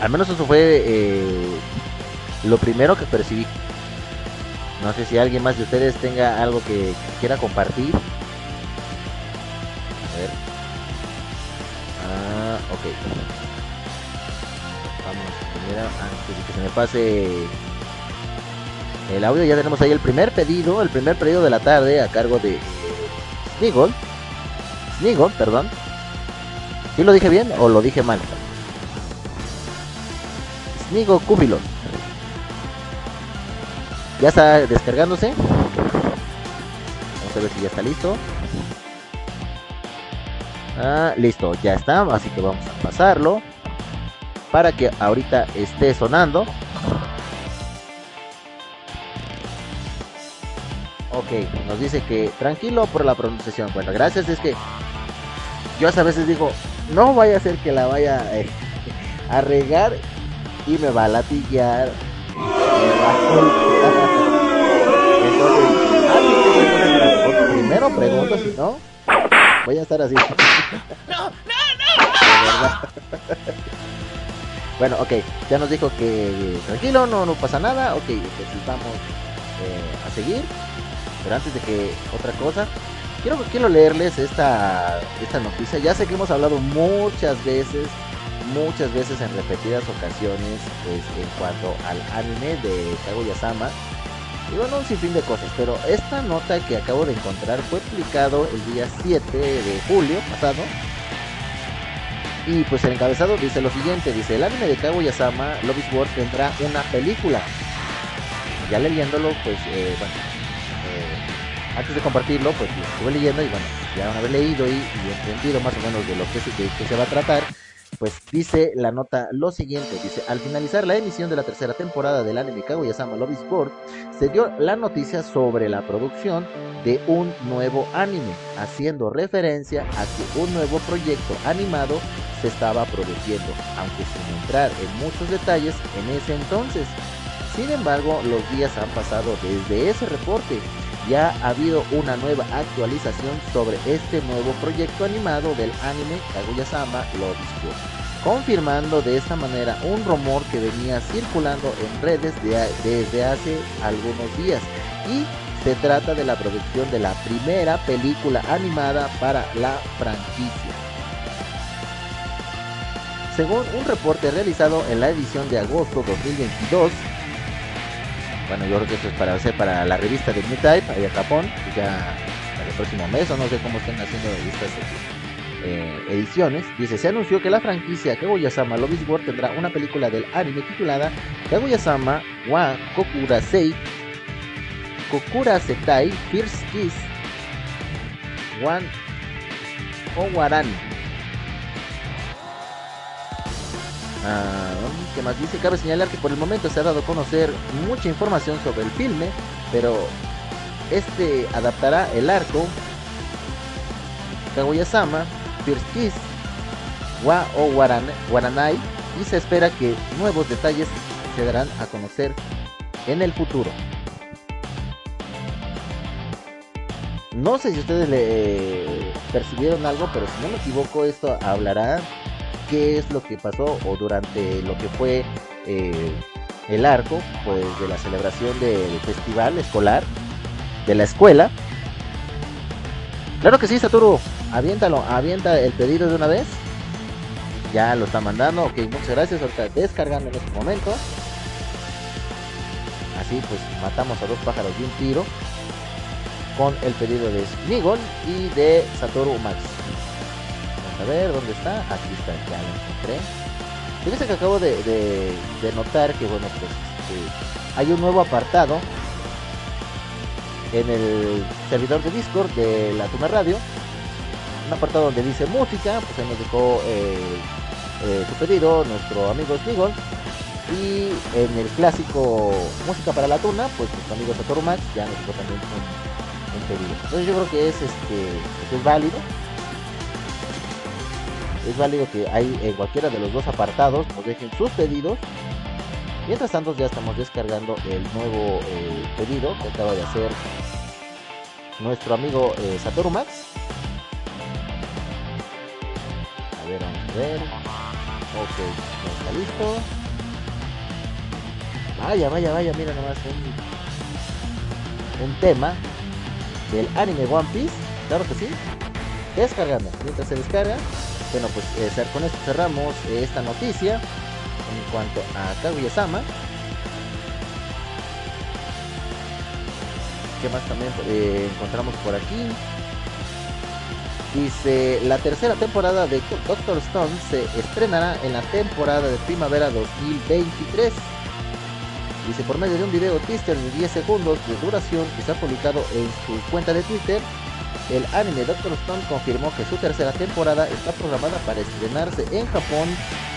Al menos eso fue eh, lo primero que percibí. No sé si alguien más de ustedes tenga algo que quiera compartir. A ver. Ah, ok. Vamos, primero, antes de que se me pase el audio, ya tenemos ahí el primer pedido, el primer pedido de la tarde a cargo de Snigol. Snigol, perdón. ¿Sí lo dije bien o lo dije mal? Snigo Cubilon. Ya está descargándose. Vamos a ver si ya está listo. Ah, listo, ya está. Así que vamos a pasarlo. Para que ahorita esté sonando. Ok, nos dice que tranquilo por la pronunciación. Bueno, gracias. Es que yo a veces digo, no vaya a ser que la vaya eh, a regar y me va a latillar. Me va a. Entonces, que primero pregunto si no, voy a estar así. No, no, no. bueno, ok, ya nos dijo que tranquilo, no, no pasa nada. Ok, entonces vamos eh, a seguir. Pero antes de que otra cosa, quiero, quiero leerles esta, esta noticia. Ya sé que hemos hablado muchas veces, muchas veces en repetidas ocasiones, pues en cuanto al anime de Kaguya-sama. Y bueno, un sinfín de cosas, pero esta nota que acabo de encontrar fue publicado el día 7 de julio pasado. Y pues el encabezado dice lo siguiente, dice, el anime de Kaguya-sama, Love is War, tendrá una película. Ya leyéndolo, pues, eh, antes de compartirlo, pues lo estuve leyendo y bueno, ya van a haber leído y, entendido más o menos de lo que, se- va a tratar. Pues dice la nota lo siguiente, dice, al finalizar la emisión de la tercera temporada del anime Kaguya-sama Love War, se dio la noticia sobre la producción de un nuevo anime, haciendo referencia a que un nuevo proyecto animado se estaba produciendo, aunque sin entrar en muchos detalles en ese entonces. Sin embargo, los días han pasado desde ese reporte. Ya ha habido una nueva actualización sobre este nuevo proyecto animado del anime Kaguya-sama Love confirmando de esta manera un rumor que venía circulando en redes de- desde hace algunos días y se trata de la producción de la primera película animada para la franquicia. Según un reporte realizado en la edición de agosto 2022, bueno, yo creo que eso es para hacer para la revista de New Type, allá en Japón, ya para el próximo mes, o no sé cómo estén haciendo estas eh, ediciones. Dice, se anunció que la franquicia Kaguya-sama is War tendrá una película del anime titulada Kaguya-sama wa Kokurasei Kokura Setai First Kiss One Owarani. Ah, ¿Qué más dice? Cabe señalar que por el momento se ha dado a conocer mucha información sobre el filme, pero este adaptará el arco Kaguya-sama, First Kiss, Wa o Waran- Waranai y se espera que nuevos detalles se darán a conocer en el futuro. No sé si ustedes le percibieron algo, pero si no me equivoco, esto hablará qué es lo que pasó o durante lo que fue eh, el arco, pues de la celebración del festival escolar de la escuela. Claro que sí, Saturo, aviéntalo, avienta el pedido de una vez. Ya lo está mandando, ok, muchas gracias, ahorita descargando en este momento. Así pues matamos a dos pájaros de un tiro con el pedido de Smigon y de Satoru Max. A ver dónde está. Aquí está, ya lo encontré. Fíjense que acabo de, de- notar que, bueno, pues este, hay un nuevo apartado en el servidor de Discord de la Tuna Radio. Un apartado donde dice música, pues ahí nos dejó eh, eh, su pedido nuestro amigo Smigol. Y en el clásico Música para la Tuna, pues nuestro amigo Satoru ya nos dejó también un, un pedido. Entonces yo creo que es este pues es válido. Es válido que hay en cualquiera de los dos apartados nos dejen sus pedidos. Mientras tanto ya estamos descargando el nuevo eh, pedido que acaba de hacer nuestro amigo eh, Satoru Max. A ver, vamos a ver. Ok, ya está listo. Vaya, vaya, vaya, mira nomás un, un tema del anime One Piece. Claro que sí. Descargando. Mientras se descarga. Bueno, pues eh, con esto cerramos esta noticia en cuanto a Kaguya-sama. ¿Qué más también eh, encontramos por aquí? Dice, la tercera temporada de Doctor Stone se estrenará en la temporada de primavera 2023. Dice, por medio de un video teaser de 10 segundos de duración que se ha publicado en su cuenta de Twitter, el anime Doctor Stone confirmó que su tercera temporada está programada para estrenarse en Japón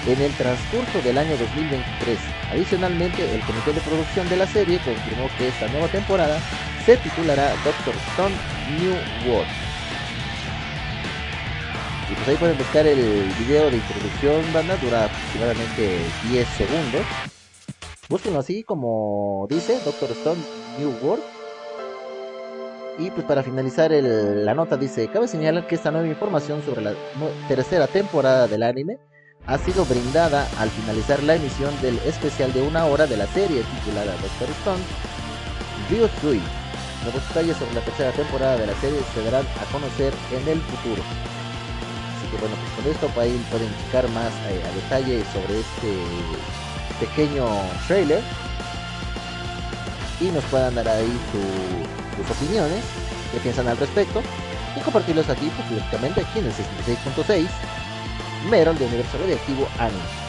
en el transcurso del año 2023. Adicionalmente, el comité de producción de la serie confirmó que esta nueva temporada se titulará Doctor Stone New World. Y pues ahí pueden buscar el video de introducción, banda, dura aproximadamente 10 segundos. Búsquenlo así como dice Doctor Stone New World. Y pues para finalizar la nota dice, cabe señalar que esta nueva información sobre la tercera temporada del anime ha sido brindada al finalizar la emisión del especial de una hora de la serie titulada Doctor Stone Ryusui. Nuevos detalles sobre la tercera temporada de la serie se darán a conocer en el futuro. Así que bueno, pues con esto ahí pueden checar más eh, a detalle sobre este pequeño trailer y nos puedan dar ahí su- sus opiniones, qué piensan al respecto y compartirlos aquí, pues lógicamente aquí en el 66.6 Merol de Universo Radioactivo Anime.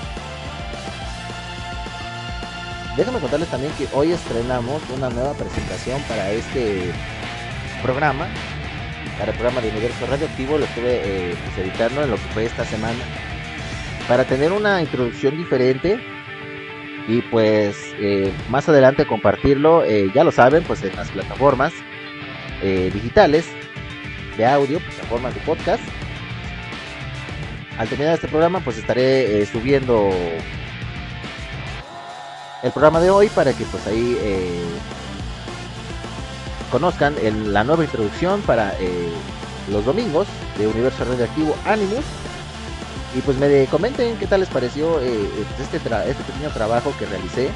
Déjame contarles también que hoy estrenamos una nueva presentación para este programa, para el programa de Universo Radioactivo, lo estuve eh, pues, editando en lo que fue esta semana, para tener una introducción diferente y pues eh, más adelante compartirlo, eh, ya lo saben, pues en las plataformas eh, digitales de audio, plataformas de podcast. Al terminar este programa, pues estaré subiendo el programa de hoy para que pues ahí conozcan la nueva introducción para los domingos de Universo Radioactivo Animus y pues me comenten qué tal les pareció eh, eh, pues, este, este pequeño trabajo que realicé.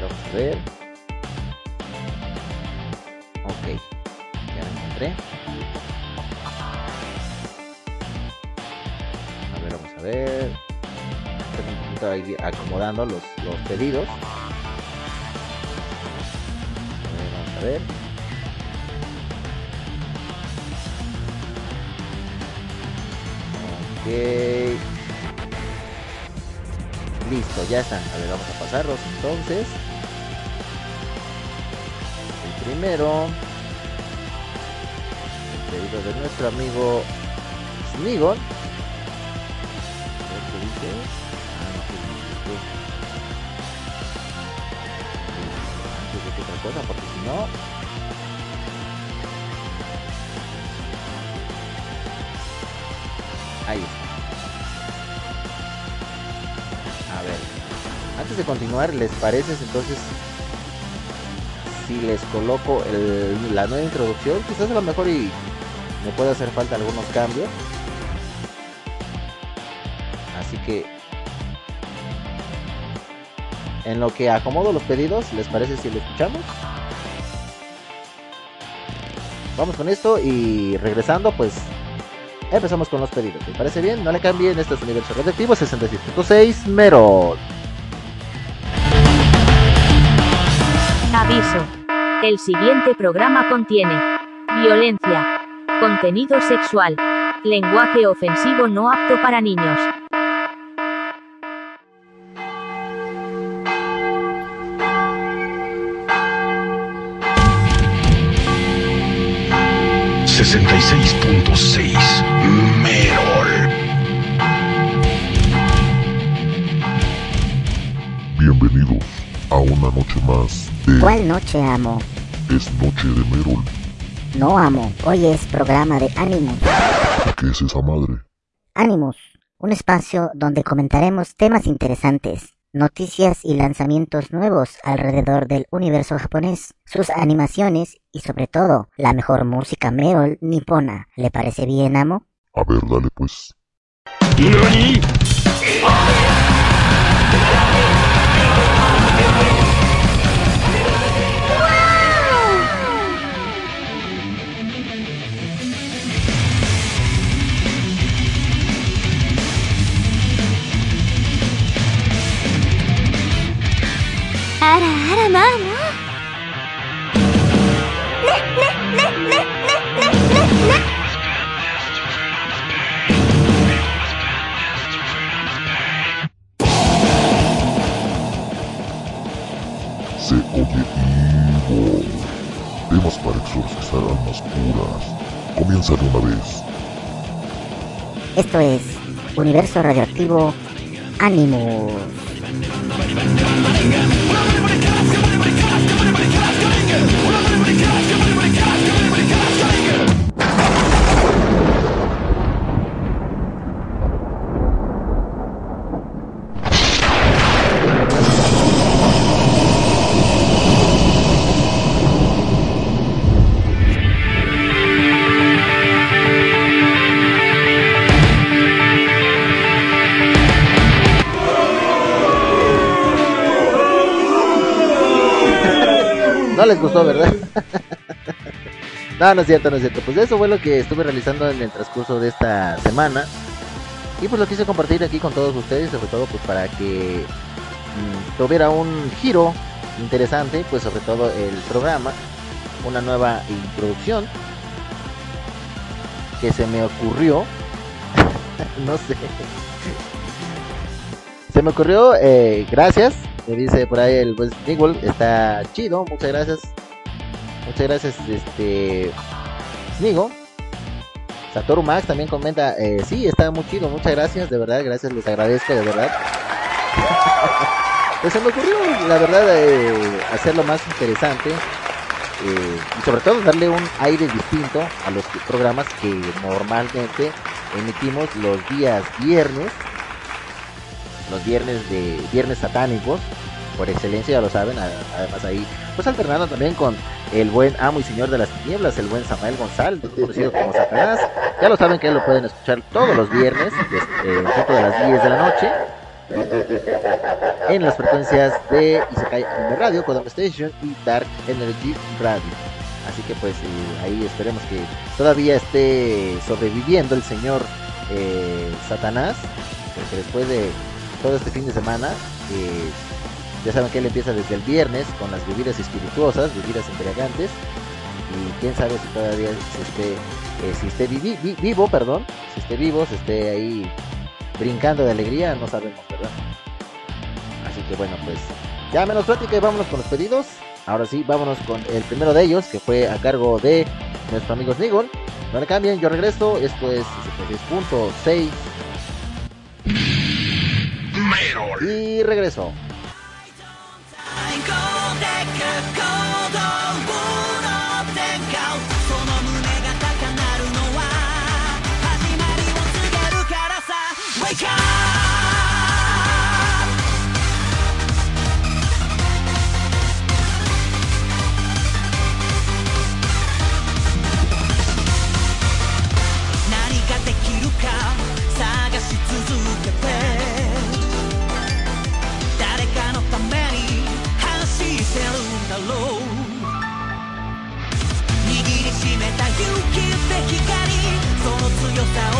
Vamos a ver. Ok, ya lo encontré. A ver, vamos a ver. Acomodando los, los pedidos. Vamos a ver. Listo, ya están. A ver, vamos a pasarlos entonces. El primero. El pedido de nuestro amigo Smigon. A ver qué dice. Ah, Antes de que otra cosa, porque si no. Ahí está. A ver. Antes de continuar, ¿les parece entonces si les coloco el- la nueva introducción? Quizás a lo mejor y me puede hacer falta algunos cambios. Así que en lo que acomodo los pedidos, ¿les parece si lo escuchamos? Vamos con esto y regresando, pues empezamos con los pedidos. ¿Les parece bien? No le cambien, este es Universo Radioactivo 66.6 Mero. Aviso. El siguiente programa contiene violencia, contenido sexual, lenguaje ofensivo no apto para niños. 66.6 Merol. Bienvenidos a una noche más de ¿Cuál noche, amo? Es Noche de Merol. No, amo. Hoy es programa de Animus. ¿Qué es esa madre? Animus, un espacio donde comentaremos temas interesantes, noticias y lanzamientos nuevos alrededor del universo japonés, sus animaciones y sobre todo la mejor música Merol nipona. ¿Le parece bien, amo? A ver, dale pues. ¿Nani? らあらまあまあねねねねねねねねSe oye Evil. Temas para exorcizar almas puras. Comienza de una vez. Esto es Universo Radioactivo Animus. Gustó, ¿verdad? [laughs] no, no es cierto, no es cierto. Pues eso fue lo que estuve realizando en el transcurso de esta semana. Y pues lo quise compartir aquí con todos ustedes, sobre todo pues para que mm, tuviera un giro interesante, pues sobre todo el programa, una nueva introducción que se me ocurrió, [laughs] no sé, se me ocurrió, eh, gracias, me dice por ahí el buen Nigel, está chido, muchas gracias, muchas gracias, este, Snigo. Satoru Max también comenta, eh, sí, está muy chido, muchas gracias, de verdad, gracias, les agradezco, de verdad. [laughs] pues se me ocurrió, la verdad, eh, hacerlo más interesante eh, y sobre todo darle un aire distinto a los programas que normalmente emitimos los días viernes, los viernes de viernes satánicos, por excelencia ya lo saben, además ahí pues alternando también con el buen amo y señor de las tinieblas, el buen Samael González, conocido como Satanás, ya lo saben que lo pueden escuchar todos los viernes, desde en punto de las 10 de la noche, en las frecuencias de Isekai Anime Radio, Kodama Station y Dark Energy Radio. Así que pues eh, ahí esperemos que todavía esté sobreviviendo el señor eh, Satanás, porque después de todo este fin de semana, eh, ya saben que él empieza desde el viernes con las bebidas espirituosas, bebidas embriagantes, y quién sabe si todavía se esté, eh, si esté vivo, perdón, si esté vivo, si esté ahí brincando de alegría, no sabemos, ¿verdad? Así que bueno, pues ya menos plática y vámonos con los pedidos. Ahora sí, vámonos con el primero de ellos, que fue a cargo de nuestro amigo Snigol. No le cambien, yo regreso. Esto es 66.6. Y regreso. 強さを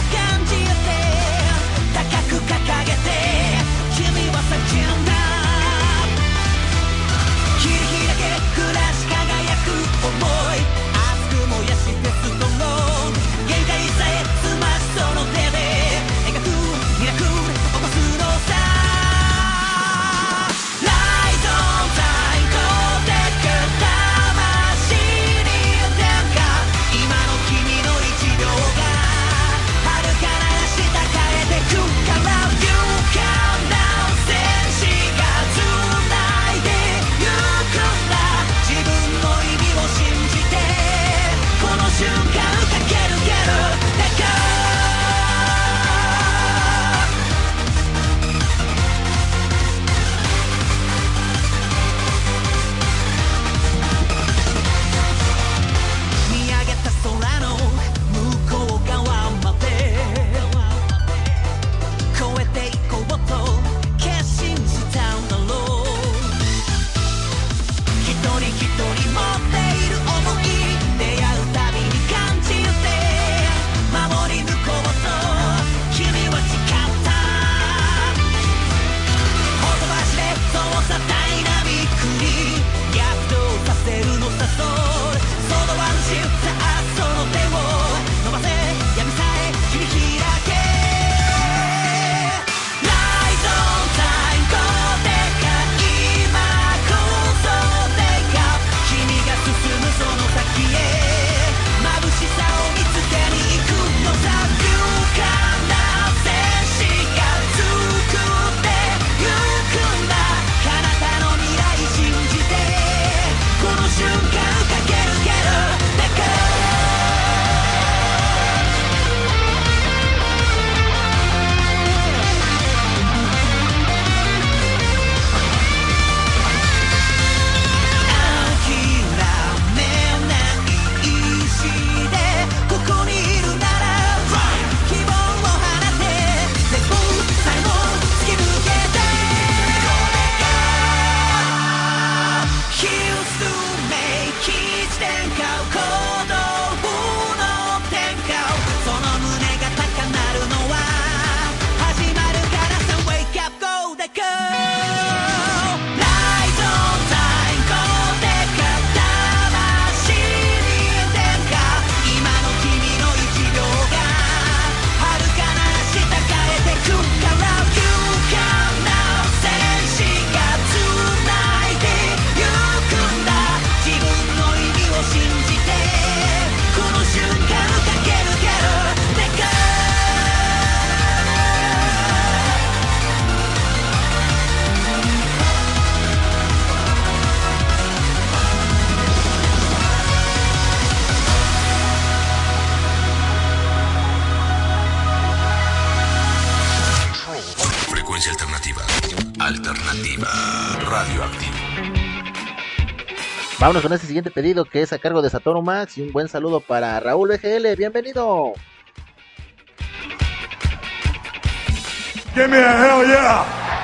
Vámonos con este siguiente pedido que es a cargo de Satoru Max y un buen saludo para Raúl BGL, bienvenido. A hell yeah.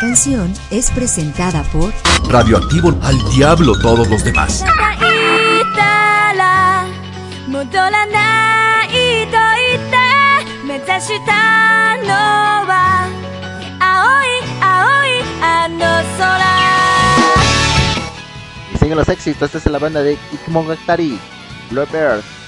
canción es presentada por Radioactivo al diablo todos los demás. Siguen los éxitos, esta es la banda de Ikimongatari, Blue Bears.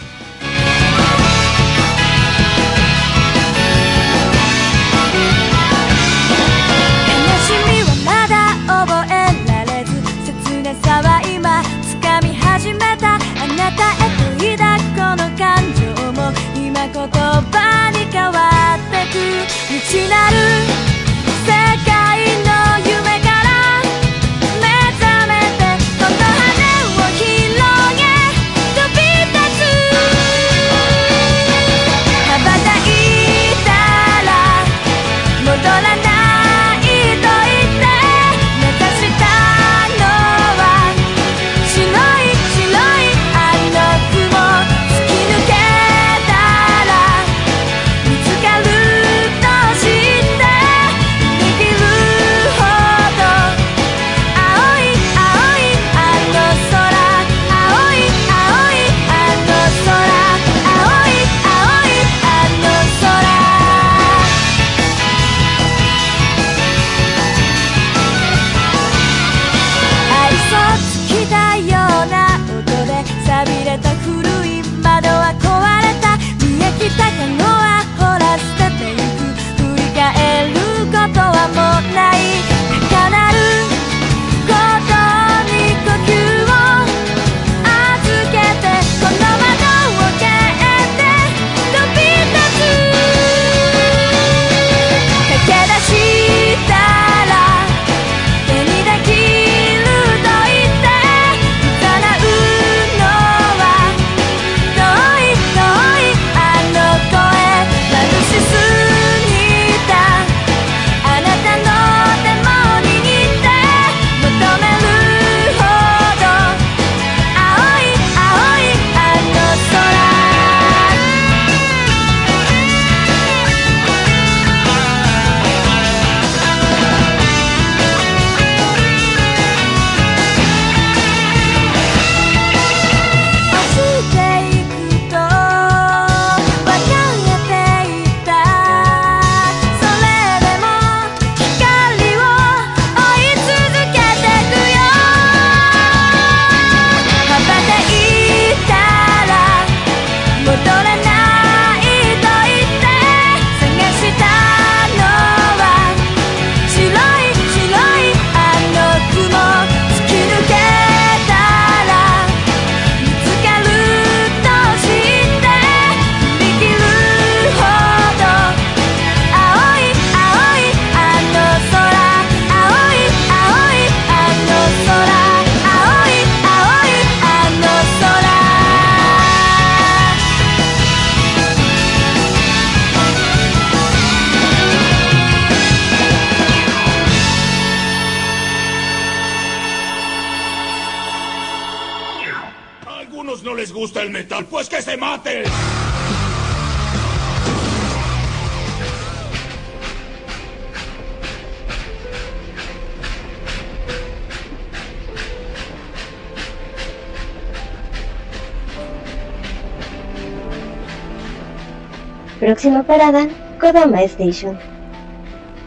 Tacoma Station.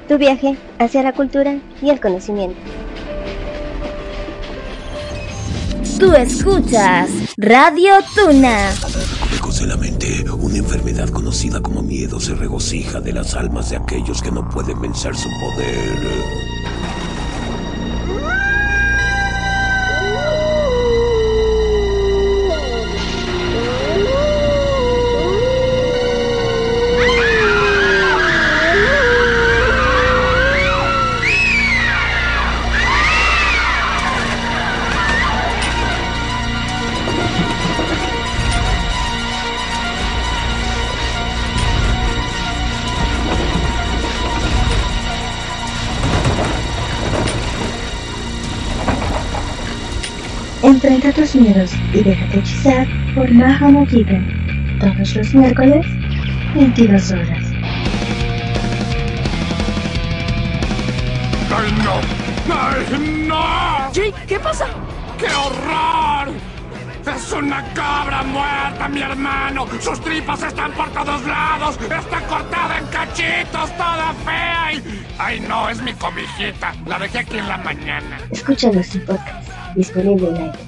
Tu viaje hacia la cultura y el conocimiento. Tú escuchas Radio Tuna. Lejos de la mente, una enfermedad conocida como miedo se regocija de las almas de aquellos que no pueden vencer su poder. Quita tus miedos y déjate hechizar por Majo todos los miércoles, 22 horas. ¡Ay, no! ¡Ay, no! ¿Qué? ¿Qué pasa? ¡Qué horror! ¡Es una cabra muerta, mi hermano! ¡Sus tripas están por todos lados! ¡Está cortada en cachitos, toda fea! Y... ¡Ay, no! Es mi comijita. La dejé aquí en la mañana. Escúchanos en podcast, disponible en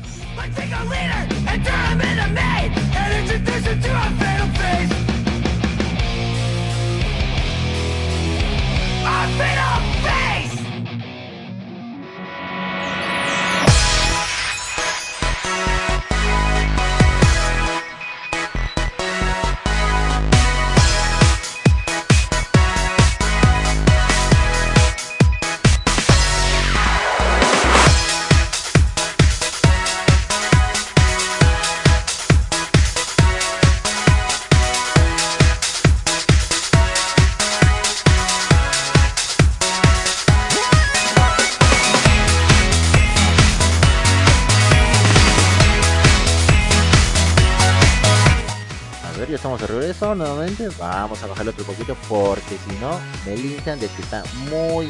Vamos a bajarle otro poquito porque si no me linchan de que está muy,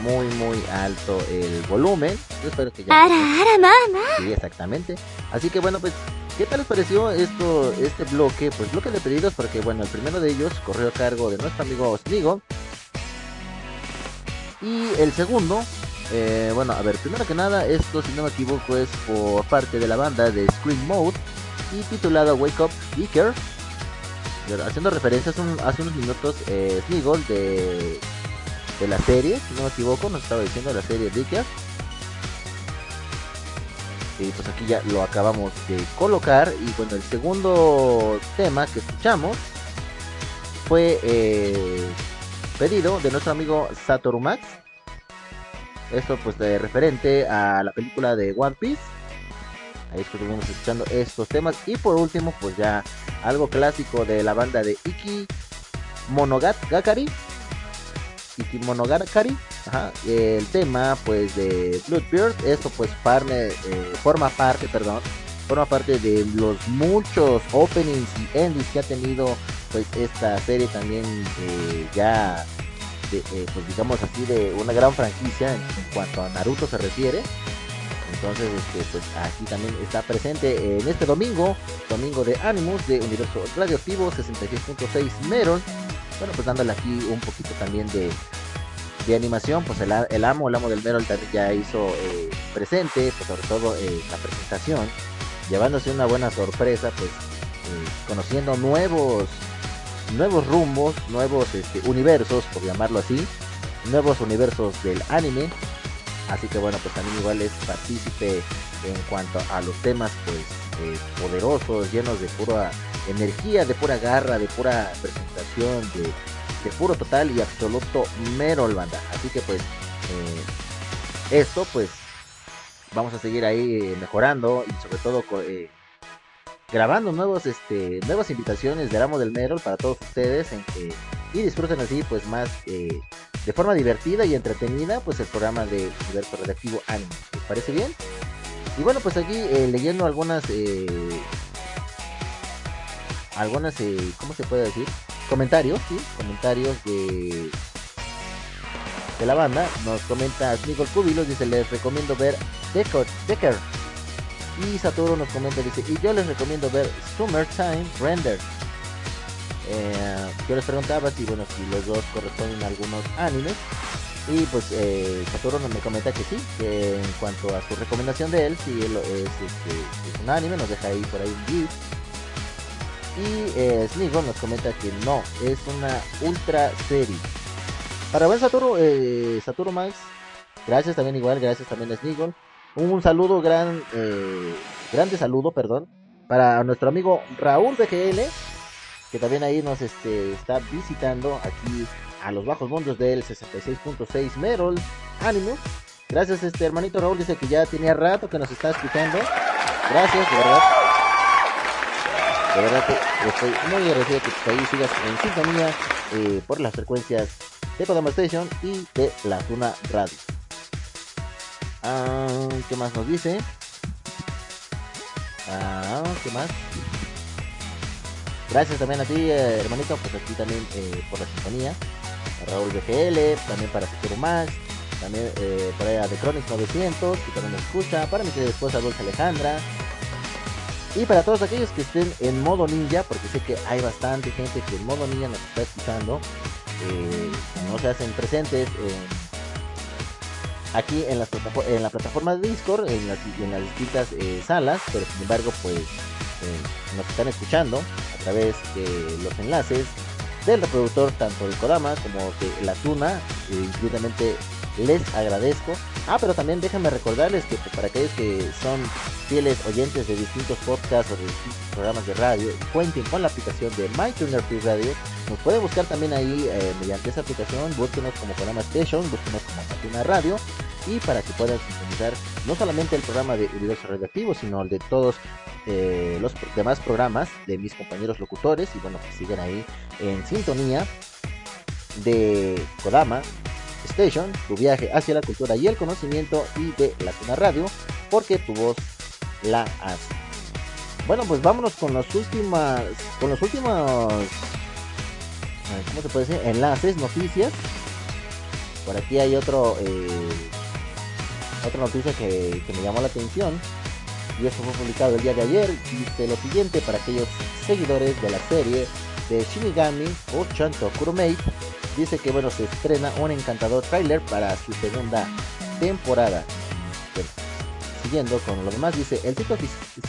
muy, muy alto el volumen. Yo espero que ya. Sí, exactamente. Así que bueno, pues, ¿qué tal les pareció esto, este bloque? Pues bloque de pedidos porque bueno, el primero de ellos corrió a cargo de nuestro amigo Snigo. Y el segundo, eh, bueno, a ver, primero que nada, esto si no me equivoco es por parte de la banda de Scream Mode y titulado Wake Up Geeker. Haciendo referencia hace, un- hace unos minutos, eh, de, de la serie, si no me equivoco, nos estaba diciendo la serie Geeker. Y pues aquí ya lo acabamos de colocar. Y bueno, el segundo tema que escuchamos fue eh, pedido de nuestro amigo Satoru Max. Esto pues de referente a la película de One Piece. Ahí estuvimos escuchando estos temas. Y por último, pues ya algo clásico de la banda de Iki Monogatari. Iki Monogatari. Ajá. El tema pues de Bloodbeard. Esto pues parne- eh, forma parte, perdón. Forma parte de los muchos openings y endings que ha tenido pues esta serie también eh, ya de, eh, pues digamos así de una gran franquicia en, en cuanto a Naruto se refiere entonces este, pues aquí también está presente en este domingo domingo de Animus de Universo Radioactivo 66.6 Meron bueno pues dándole aquí un poquito también de de animación pues el, el amo el amo del Merol también ya hizo eh, presente pues sobre todo eh, la presentación llevándose una buena sorpresa pues eh, conociendo nuevos nuevos rumbos, nuevos este, universos, por llamarlo así, nuevos universos del anime. Así que bueno, pues también igual es partícipe en cuanto a los temas pues eh, poderosos, llenos de pura energía, de pura garra, de pura presentación, de, de puro total y absoluto Merol banda. Así que pues eh, esto pues vamos a seguir ahí eh, mejorando y sobre todo eh, grabando nuevos este nuevas invitaciones del amo del Merol para todos ustedes y disfruten así pues más de forma divertida y entretenida pues el programa de Universo Redactivo Anime ¿les parece bien? y bueno pues aquí eh, leyendo algunas eh, algunas eh, ¿cómo se puede decir? comentarios sí comentarios de de la banda nos comenta Smigol Cubilos dice les recomiendo ver Decker, Decker y Saturo nos comenta, dice, y yo les recomiendo ver Summertime Render. Eh, yo les preguntaba si, bueno, si los dos corresponden a algunos animes. Y pues eh, me comenta que sí, que en cuanto a su recomendación de él, si él es, este, es un anime, nos deja ahí por ahí un GIF. Y eh, nos comenta que no, es una ultra serie. Para ver Saturo, eh, Max, gracias también igual, gracias también a Snigol. Un saludo gran, eh, grande saludo, perdón, para nuestro amigo Raúl BGL, que también ahí nos este, está visitando aquí a los bajos mundos del 66.6 Merol Animus. Gracias, este hermanito Raúl, dice que ya tenía rato que nos está escuchando. Gracias, de verdad. De verdad que estoy muy agradecido que ahí sigas en sintonía eh, por las frecuencias de Kodama Station y de la Tuna Radio. Ah, ¿Qué más nos dice? Ah, ¿qué más? Gracias también a ti, eh, hermanito, pues aquí también eh, por la sintonía. A Raúl BGL, también para Sekiro Max, también eh, por ahí a The Chronics 900, que también nos escucha. Para mi querida esposa Dulce Alejandra. Y para todos aquellos que estén en modo ninja, porque sé que hay bastante gente que en modo ninja nos está escuchando, eh, no se hacen presentes aquí en, las en la plataforma de Discord, en las, en las distintas salas, pero sin embargo, pues eh, nos están escuchando a través de los enlaces del reproductor tanto de Kodama como de la Tuna. infinitamente les agradezco. Ah, pero también déjenme recordarles que pues, para aquellos que son fieles oyentes de distintos podcasts o de distintos programas de radio, cuenten con la aplicación de MyTuner Free Radio. Nos pueden buscar también ahí eh, mediante esa aplicación. Búsquenos como Kodama Station, búsquenos como Tuna Radio. Y para que puedan sintonizar no solamente el programa de Universo Radioactivo, sino el de todos eh, los demás programas de mis compañeros locutores. Y bueno, pues siguen ahí en sintonía de Kodama Station, tu viaje hacia la cultura y el conocimiento y de la Tuna Radio, porque tu voz la hace. Bueno, pues vámonos con los últimas, con los últimos, ¿cómo se puede decir? Enlaces, noticias. Por aquí hay otro, eh, otra noticia que, que me llamó la atención. Y esto fue publicado el día de ayer. Dice lo siguiente para aquellos seguidores de la serie de Shinigami o Chanto Kurumate. Dice que bueno, se estrena un encantador tráiler para su segunda temporada. Bueno, siguiendo con lo demás, dice el sitio,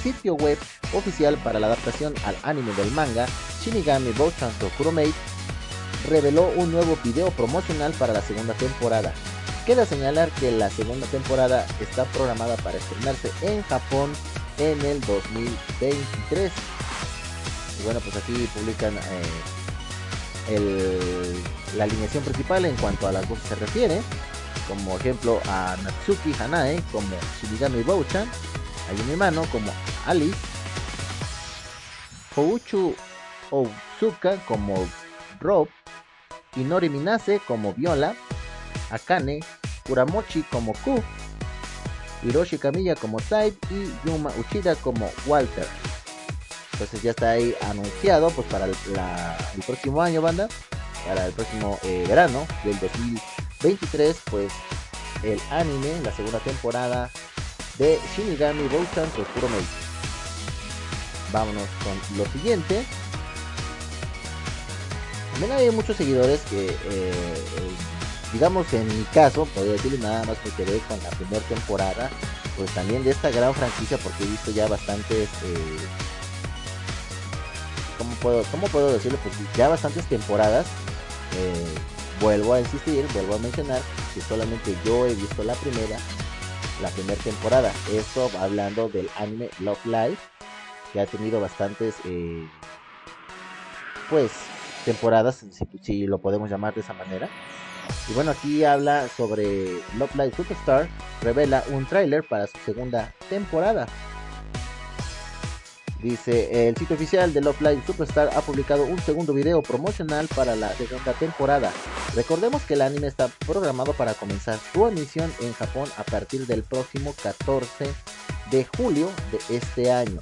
sitio web oficial para la adaptación al anime del manga Shinigami Bouchanto Kurumate reveló un nuevo video promocional para la segunda temporada. Queda señalar que la segunda temporada está programada para estrenarse en Japón en el 2023. Y bueno, pues aquí publican eh, la alineación principal en cuanto a las voces se refiere. Como ejemplo a Natsuki Hanae como Shinigami Bouchan, a Yumi Mano como Alice, Houchu Otsuka como Rob, Inori Minase como Viola, Akane Kuramochi como Ku, Hiroshi Kamiya como Type y Yuma Uchida como Walter. Entonces ya está ahí anunciado pues para el, próximo año, banda, para el próximo eh, verano del 2023, pues el anime, la segunda temporada de Shinigami Bouchan Kuromei. Vámonos con lo siguiente. También hay muchos seguidores que, eh, digamos en mi caso, podría decirle nada más me quedé con la primera temporada, pues también de esta gran franquicia porque he visto ya bastantes, eh, ¿cómo puedo, cómo puedo decirlo? Pues ya bastantes temporadas. Eh, vuelvo a insistir, vuelvo a mencionar que solamente yo he visto la primera, la primera temporada. Esto hablando del anime Love Live, que ha tenido bastantes, eh, pues, temporadas, si lo podemos llamar de esa manera. Y bueno, aquí habla sobre Love Live Superstar, revela un tráiler para su segunda temporada. Dice, el sitio oficial de Love Live Superstar ha publicado un segundo video promocional para la segunda temporada. Recordemos que el anime está programado para comenzar su emisión en Japón a partir del próximo 14 de julio de este año.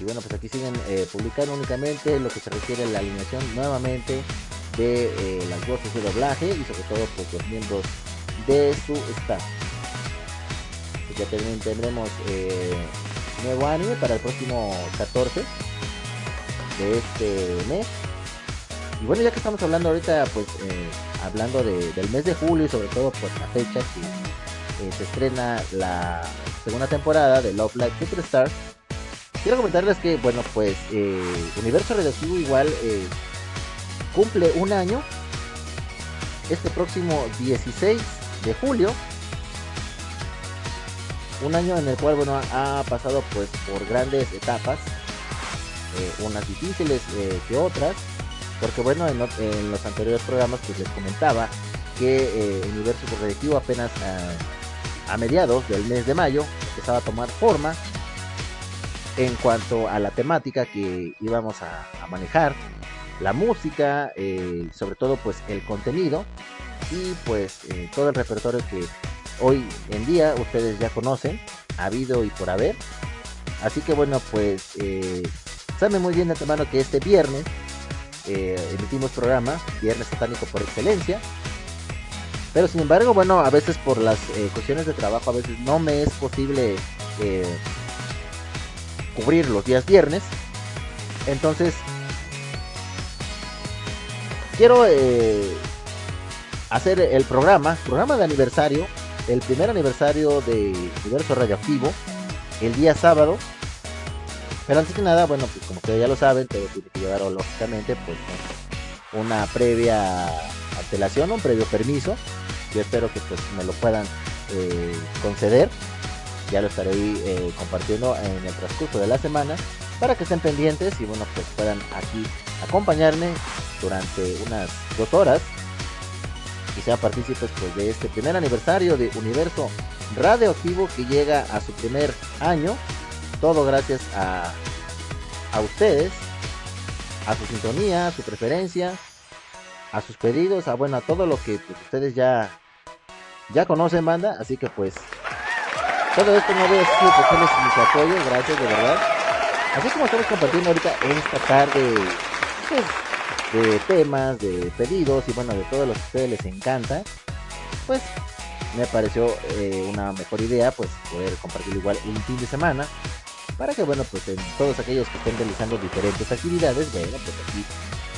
Y bueno, pues aquí siguen eh, publicando únicamente lo que se refiere a la alineación nuevamente de eh, las voces de doblaje y sobre todo pues los miembros de su staff. Pues ya también tendremos eh, nuevo anime para el próximo 14 de este mes. Y bueno, ya que estamos hablando ahorita, pues eh, hablando de- del mes de julio y sobre todo por la fecha que se estrena la segunda temporada de Love Live Superstar, quiero comentarles que, bueno, pues eh, Universo Radioactivo igual eh, cumple un año este próximo 16 de julio. Un año en el cual, bueno, ha pasado pues por grandes etapas, eh, unas difíciles que otras, porque bueno, en, en los anteriores programas pues les comentaba que Universo Radioactivo apenas ah, a mediados del mes de mayo empezaba a tomar forma en cuanto a la temática que íbamos a, manejar, la música, eh, sobre todo pues el contenido y pues eh, todo el repertorio que hoy en día ustedes ya conocen, ha habido y por haber. Así que bueno, pues eh, saben muy bien de antemano que este viernes eh, emitimos programa, viernes satánico por excelencia. Pero sin embargo, bueno, a veces por las cuestiones de trabajo, a veces no me es posible cubrir los días viernes. Entonces, quiero eh, hacer el programa, programa de aniversario, el primer aniversario de Universo Radioactivo, el día sábado. Pero antes que nada, bueno, pues como ustedes ya lo saben, todo tiene que llevar lógicamente pues una previa antelación, un previo permiso. Yo espero que pues me lo puedan eh, conceder. Ya lo estaré eh, compartiendo en el transcurso de la semana para que estén pendientes y bueno pues puedan aquí acompañarme durante unas dos horas y sean partícipes pues de este primer aniversario de Universo Radioactivo que llega a su primer año. Todo gracias a, a ustedes, a su sintonía, a su preferencia, a sus pedidos, a bueno, a todo lo que pues, ustedes ya, ya conocen, banda. Así que pues, todo esto no voy a decir porque les mis apoyo, gracias de verdad. Así como estamos compartiendo ahorita esta tarde, pues, de temas, de pedidos y bueno, de todo lo que a ustedes les encanta, pues me pareció eh, una mejor idea pues poder compartir igual un fin de semana para que bueno pues en todos aquellos que estén realizando diferentes actividades bueno pues aquí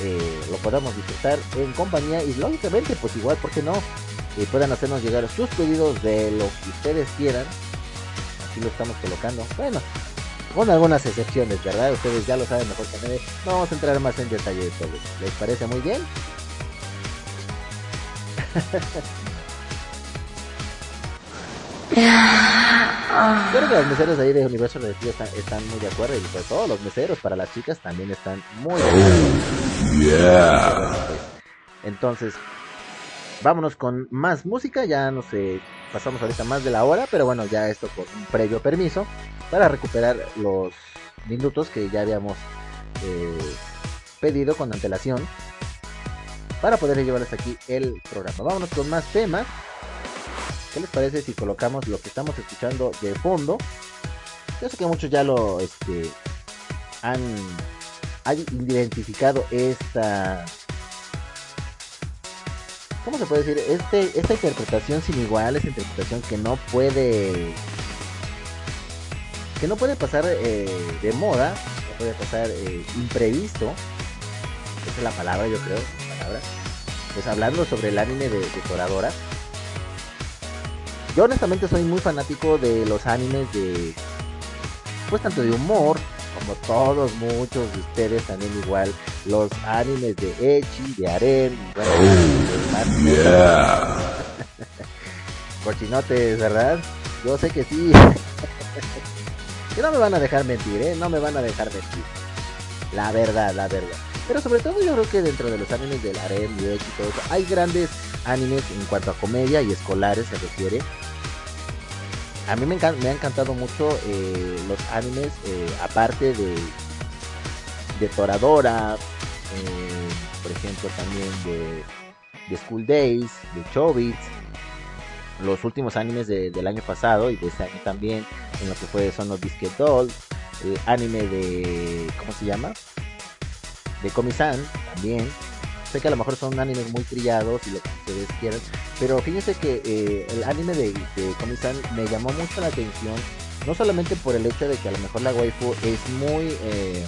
eh, lo podamos disfrutar en compañía y lógicamente pues igual por qué no eh, puedan hacernos llegar sus pedidos de lo que ustedes quieran aquí lo estamos colocando. Bueno con algunas excepciones verdad ustedes ya lo saben mejor que nadie. No vamos a entrar más en detalle de todo les parece muy bien [laughs] creo que los meseros ahí de Universo están, están muy de acuerdo y sobre todo los meseros para las chicas también están muy de acuerdo. Yeah. Entonces, vámonos con más música, ya no sé, pasamos ahorita más de la hora, pero bueno, ya esto un previo permiso para recuperar los minutos que ya habíamos eh, pedido con antelación para poder llevarles aquí el programa. Vámonos con más temas. ¿Qué les parece si colocamos lo que estamos escuchando de fondo? Yo sé que muchos ya lo este, han, han identificado esta. ¿Cómo se puede decir? Este, esta interpretación sin igual, esta interpretación que no puede. que no puede pasar eh, de moda, no puede pasar eh, imprevisto. Esa es la palabra, yo creo, la palabra. Pues hablando sobre el anime de, de Toradora. Yo honestamente soy muy fanático de los animes de... Pues tanto de humor, como todos, muchos de ustedes también igual. Los animes de Echi, de Aren, bueno, de Yeah. [laughs] Cochinotes, ¿verdad? Yo sé que sí. [laughs] que no me van a dejar mentir, ¿eh? No me van a dejar mentir. La verdad, la verdad. Pero sobre todo yo creo que dentro de los animes del Aren y Echi y todo eso, hay grandes animes en cuanto a comedia y escolares se refiere. A mí me, encan- me ha encantado mucho eh, los animes, eh, aparte de, de Toradora, eh, por ejemplo también de, de School Days, de Chobits, los últimos animes de- del año pasado y de este año también, en lo que fue Son of Biscuit Doll, el anime de, ¿cómo se llama? De Komi-san también. Sé que a lo mejor son animes muy trillados y lo que ustedes quieran, pero fíjense que eh, el anime de, de Komi-san me llamó mucho la atención, no solamente por el hecho de que a lo mejor la waifu es muy, eh,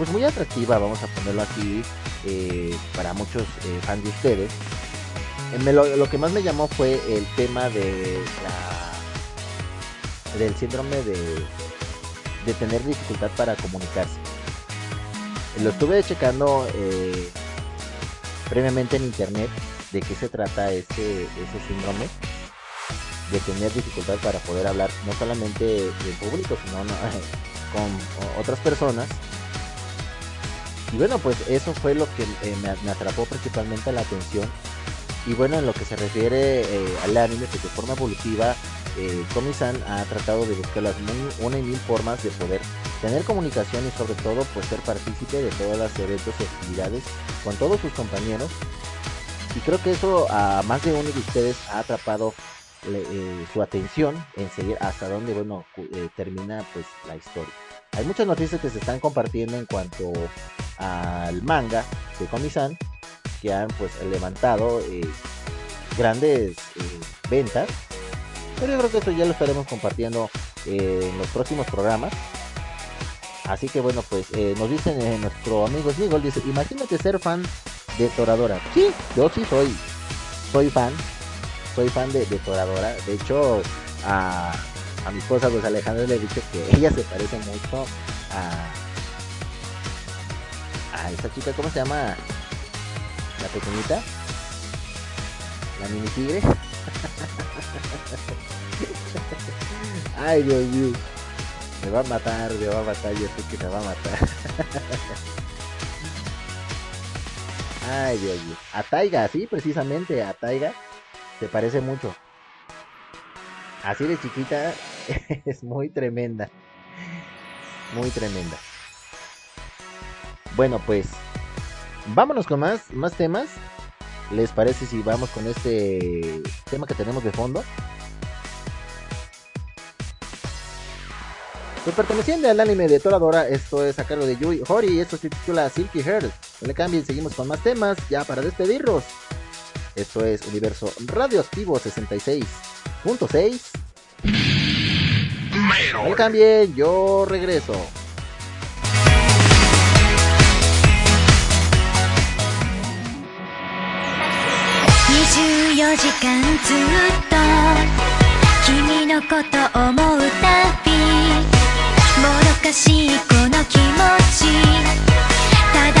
pues muy atractiva, vamos a ponerlo así, eh, para muchos eh, fans de ustedes. Eh, lo, que más me llamó fue el tema de la del síndrome de, de tener dificultad para comunicarse. Lo estuve checando previamente en internet de qué se trata ese, ese síndrome de tener dificultad para poder hablar no solamente en público sino no- [laughs] con otras personas y bueno pues eso fue lo que eh, me, atrapó principalmente la atención. Y bueno en lo que se refiere eh, al anime pues de forma evolutiva eh, Komi-san ha tratado de buscar las una y mil formas de poder tener comunicación y sobre todo pues ser partícipe de todas las eventos y actividades con todos sus compañeros. Y creo que eso a más de uno de ustedes ha atrapado eh, su atención en seguir hasta donde bueno termina pues la historia hay muchas noticias que se están compartiendo en cuanto al manga de Komi-san que han pues levantado eh, grandes eh, ventas pero yo creo que eso ya lo estaremos compartiendo eh, en los próximos programas. Así que bueno, pues nos dicen nuestro amigo Snigol, dice, imagínate ser fan de Toradora. Sí, yo sí soy, soy fan, soy fan de, de Toradora. De hecho, a, a mi esposa, pues Alejandra le he dicho que ella se parece mucho a, a esta chica, ¿cómo se llama? La pequeñita, la mini tigre. [laughs] Ay, Dios mío. Me va a matar, me va a matar, yo sé que me va a matar. [laughs] Ay, Dios mío. A Taiga, sí, precisamente, a Taiga. Se parece mucho. Así de chiquita [laughs] es muy tremenda. Muy tremenda. Bueno, pues vámonos con más, más temas. ¿Les parece si vamos con este tema que tenemos de fondo? Pues perteneciente al anime de Toradora, esto es a cargo de Yui Hori, esto se titula Silky Hair. No le cambien, seguimos con más temas, ya para despedirnos. Esto es Universo Radioactivo 66.6. No le cambien, yo regreso. 24時間ずっと君のこと思うたびもどかしいこの気持ちただ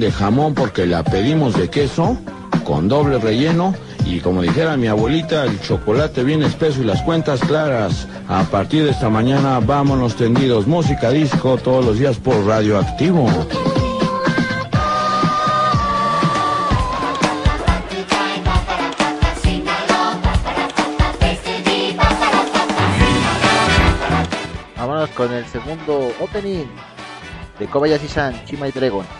de jamón porque la pedimos de queso, con doble relleno, y como dijera mi abuelita, el chocolate bien espeso y las cuentas claras. A partir de esta mañana, vámonos tendidos, música disco todos los días por Radioactivo. Vámonos con el segundo opening de Kobayashi-san, Chima y Dragon.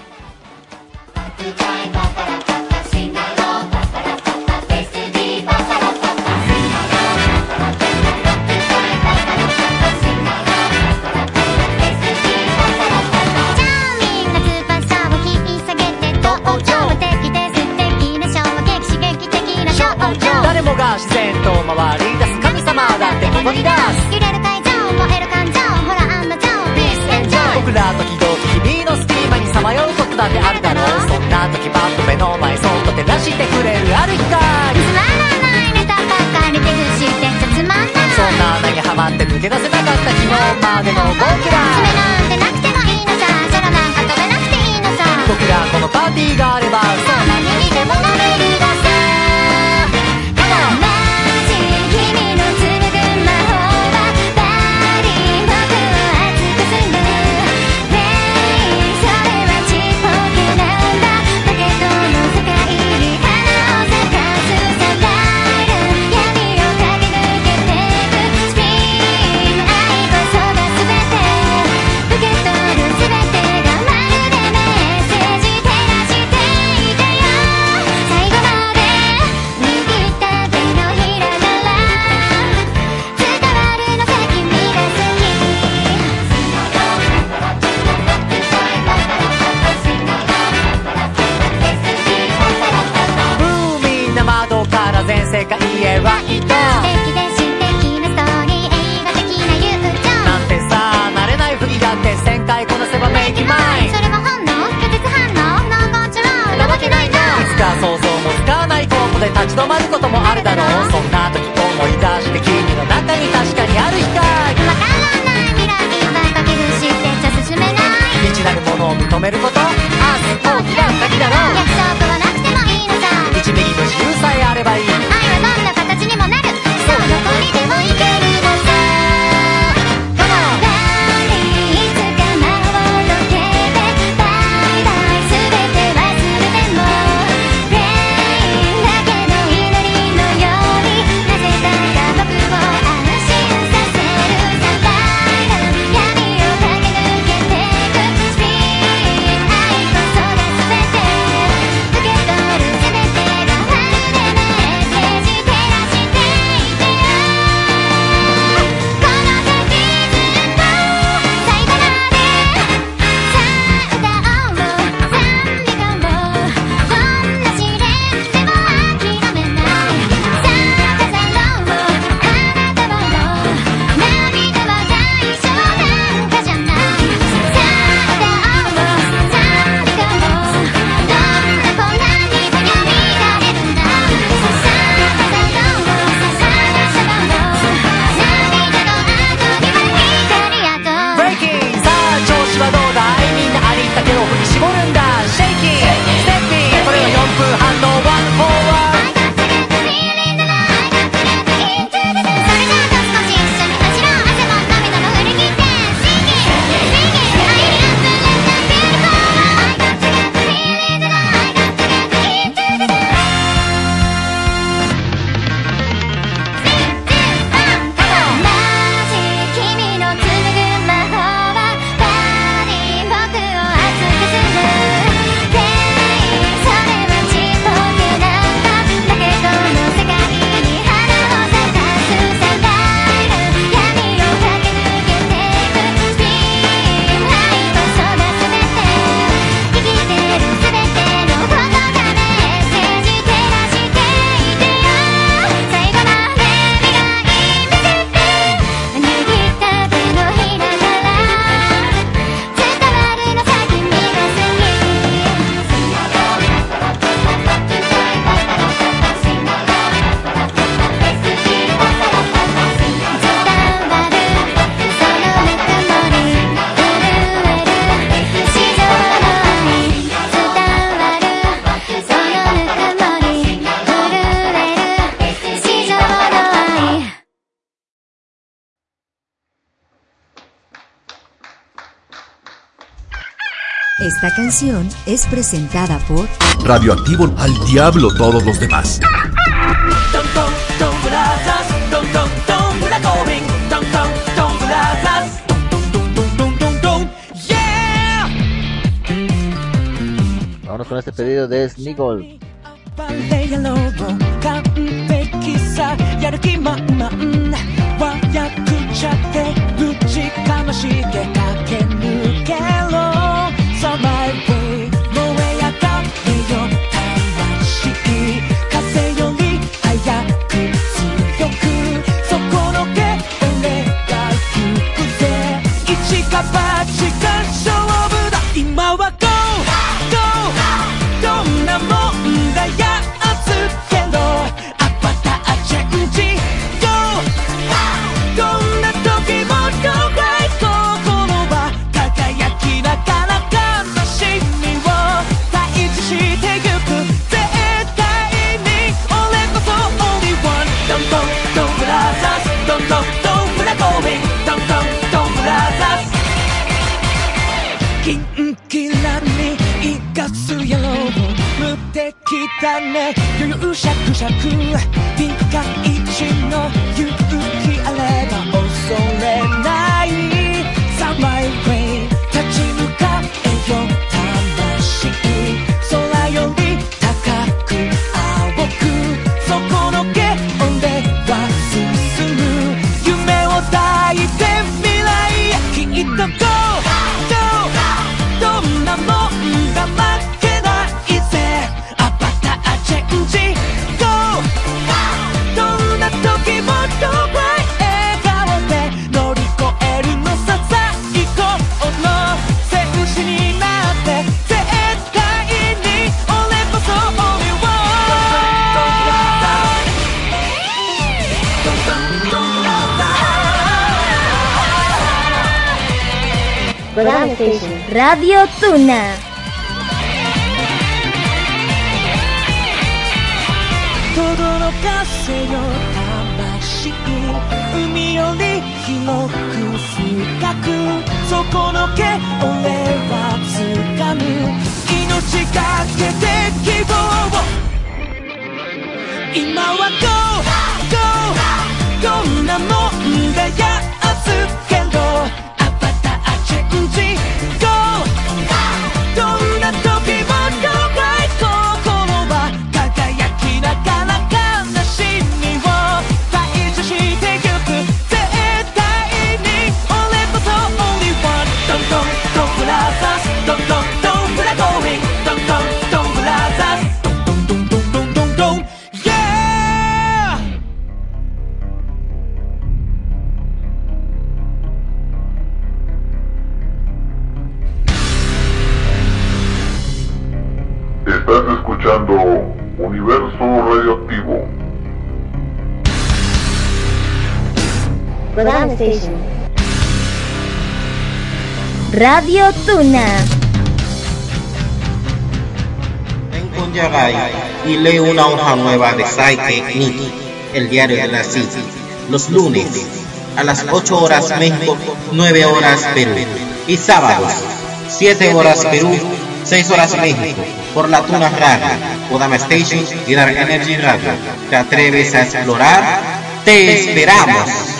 自然と回り出す神様だってここに出す。揺れる会場燃える感情ほら案の定 Peace and joy 僕ら時々日々の隙間にさまようことだってあるだろう。そんな時パッと目の前そっと照らしてくれるある光つまらないネタばっかり手ぐしてちゃつまんない。そんな穴にはまって抜け出せなかった昨日までの僕ら。爪なんてなくてもいいのさ。空なんか飛べなくていいのさ。僕らこのパーティーがあれば。そう何にでもなれるで立ち止まることもあるだろう。そんな時思い出して君の中に確かにある光わからない未来はかけるしってちゃ進めない。未知なるものを認めること。明日大きな鍵だろう。Esta canción es presentada por Radioactivo al diablo todos los demás. Tom tom tom brazas, tom tom tom la comen, tom tom tom brazas, tom tom tom tom tom tom, yeah. Vámonos con este pedido de Sniggle. バレエロボ完璧さやる気満々和訳者でぶちかまして駆け抜けろ on my way. ね。余裕しゃくしゃく。ピカイチの Radio Tuna. と海より広く深く底のけ俺はつかむ命かけて希望を今は GO!GO!GO! なもんだやつけど Station. Radio Tuna. Tengo un Yagai y leo una hoja nueva de Psyche Niki, el diario de la City, los lunes a las 8 horas México, 9 horas Perú y sábados 7 horas Perú, 6 horas México por la Tuna Radio, Podama Station y Dark Energy Radio. ¿Te atreves a explorar? ¡Te esperamos!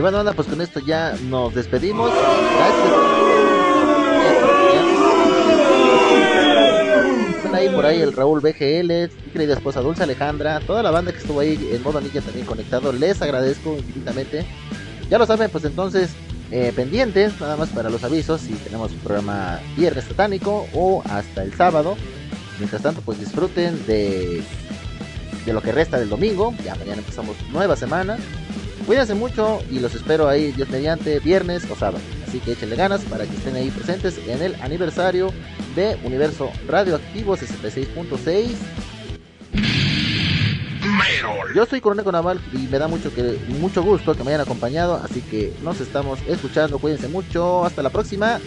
Y bueno, anda, pues con esto ya nos despedimos. Ahí por ahí el Raúl BGL, mi querida esposa Dulce Alejandra, toda la banda que estuvo ahí en modo ninja también conectado, les agradezco infinitamente. Ya lo saben, pues entonces, eh, pendientes, nada más para los avisos, si tenemos un programa viernes satánico o hasta el sábado. Mientras tanto, pues disfruten de, de lo que resta del domingo. Ya mañana empezamos nueva semana. Cuídense mucho y los espero ahí, Dios mediante, viernes o sábado. Así que échenle ganas para que estén ahí presentes en el aniversario de Universo Radioactivo 66.6. Yo soy Coronel Naval y me da mucho que mucho gusto que me hayan acompañado, así que nos estamos escuchando, cuídense mucho, hasta la próxima.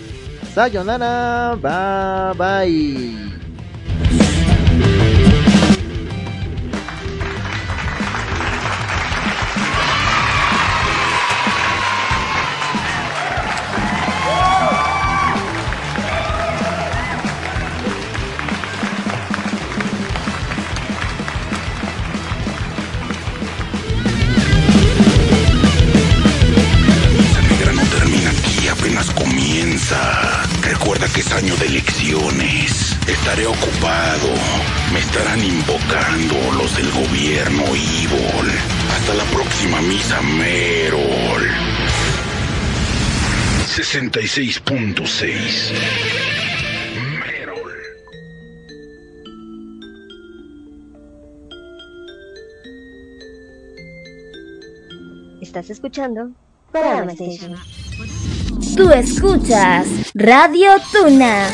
Sayonara, bye bye. 66.6 Estás escuchando Kodama Station. Tú escuchas Radio Tuna.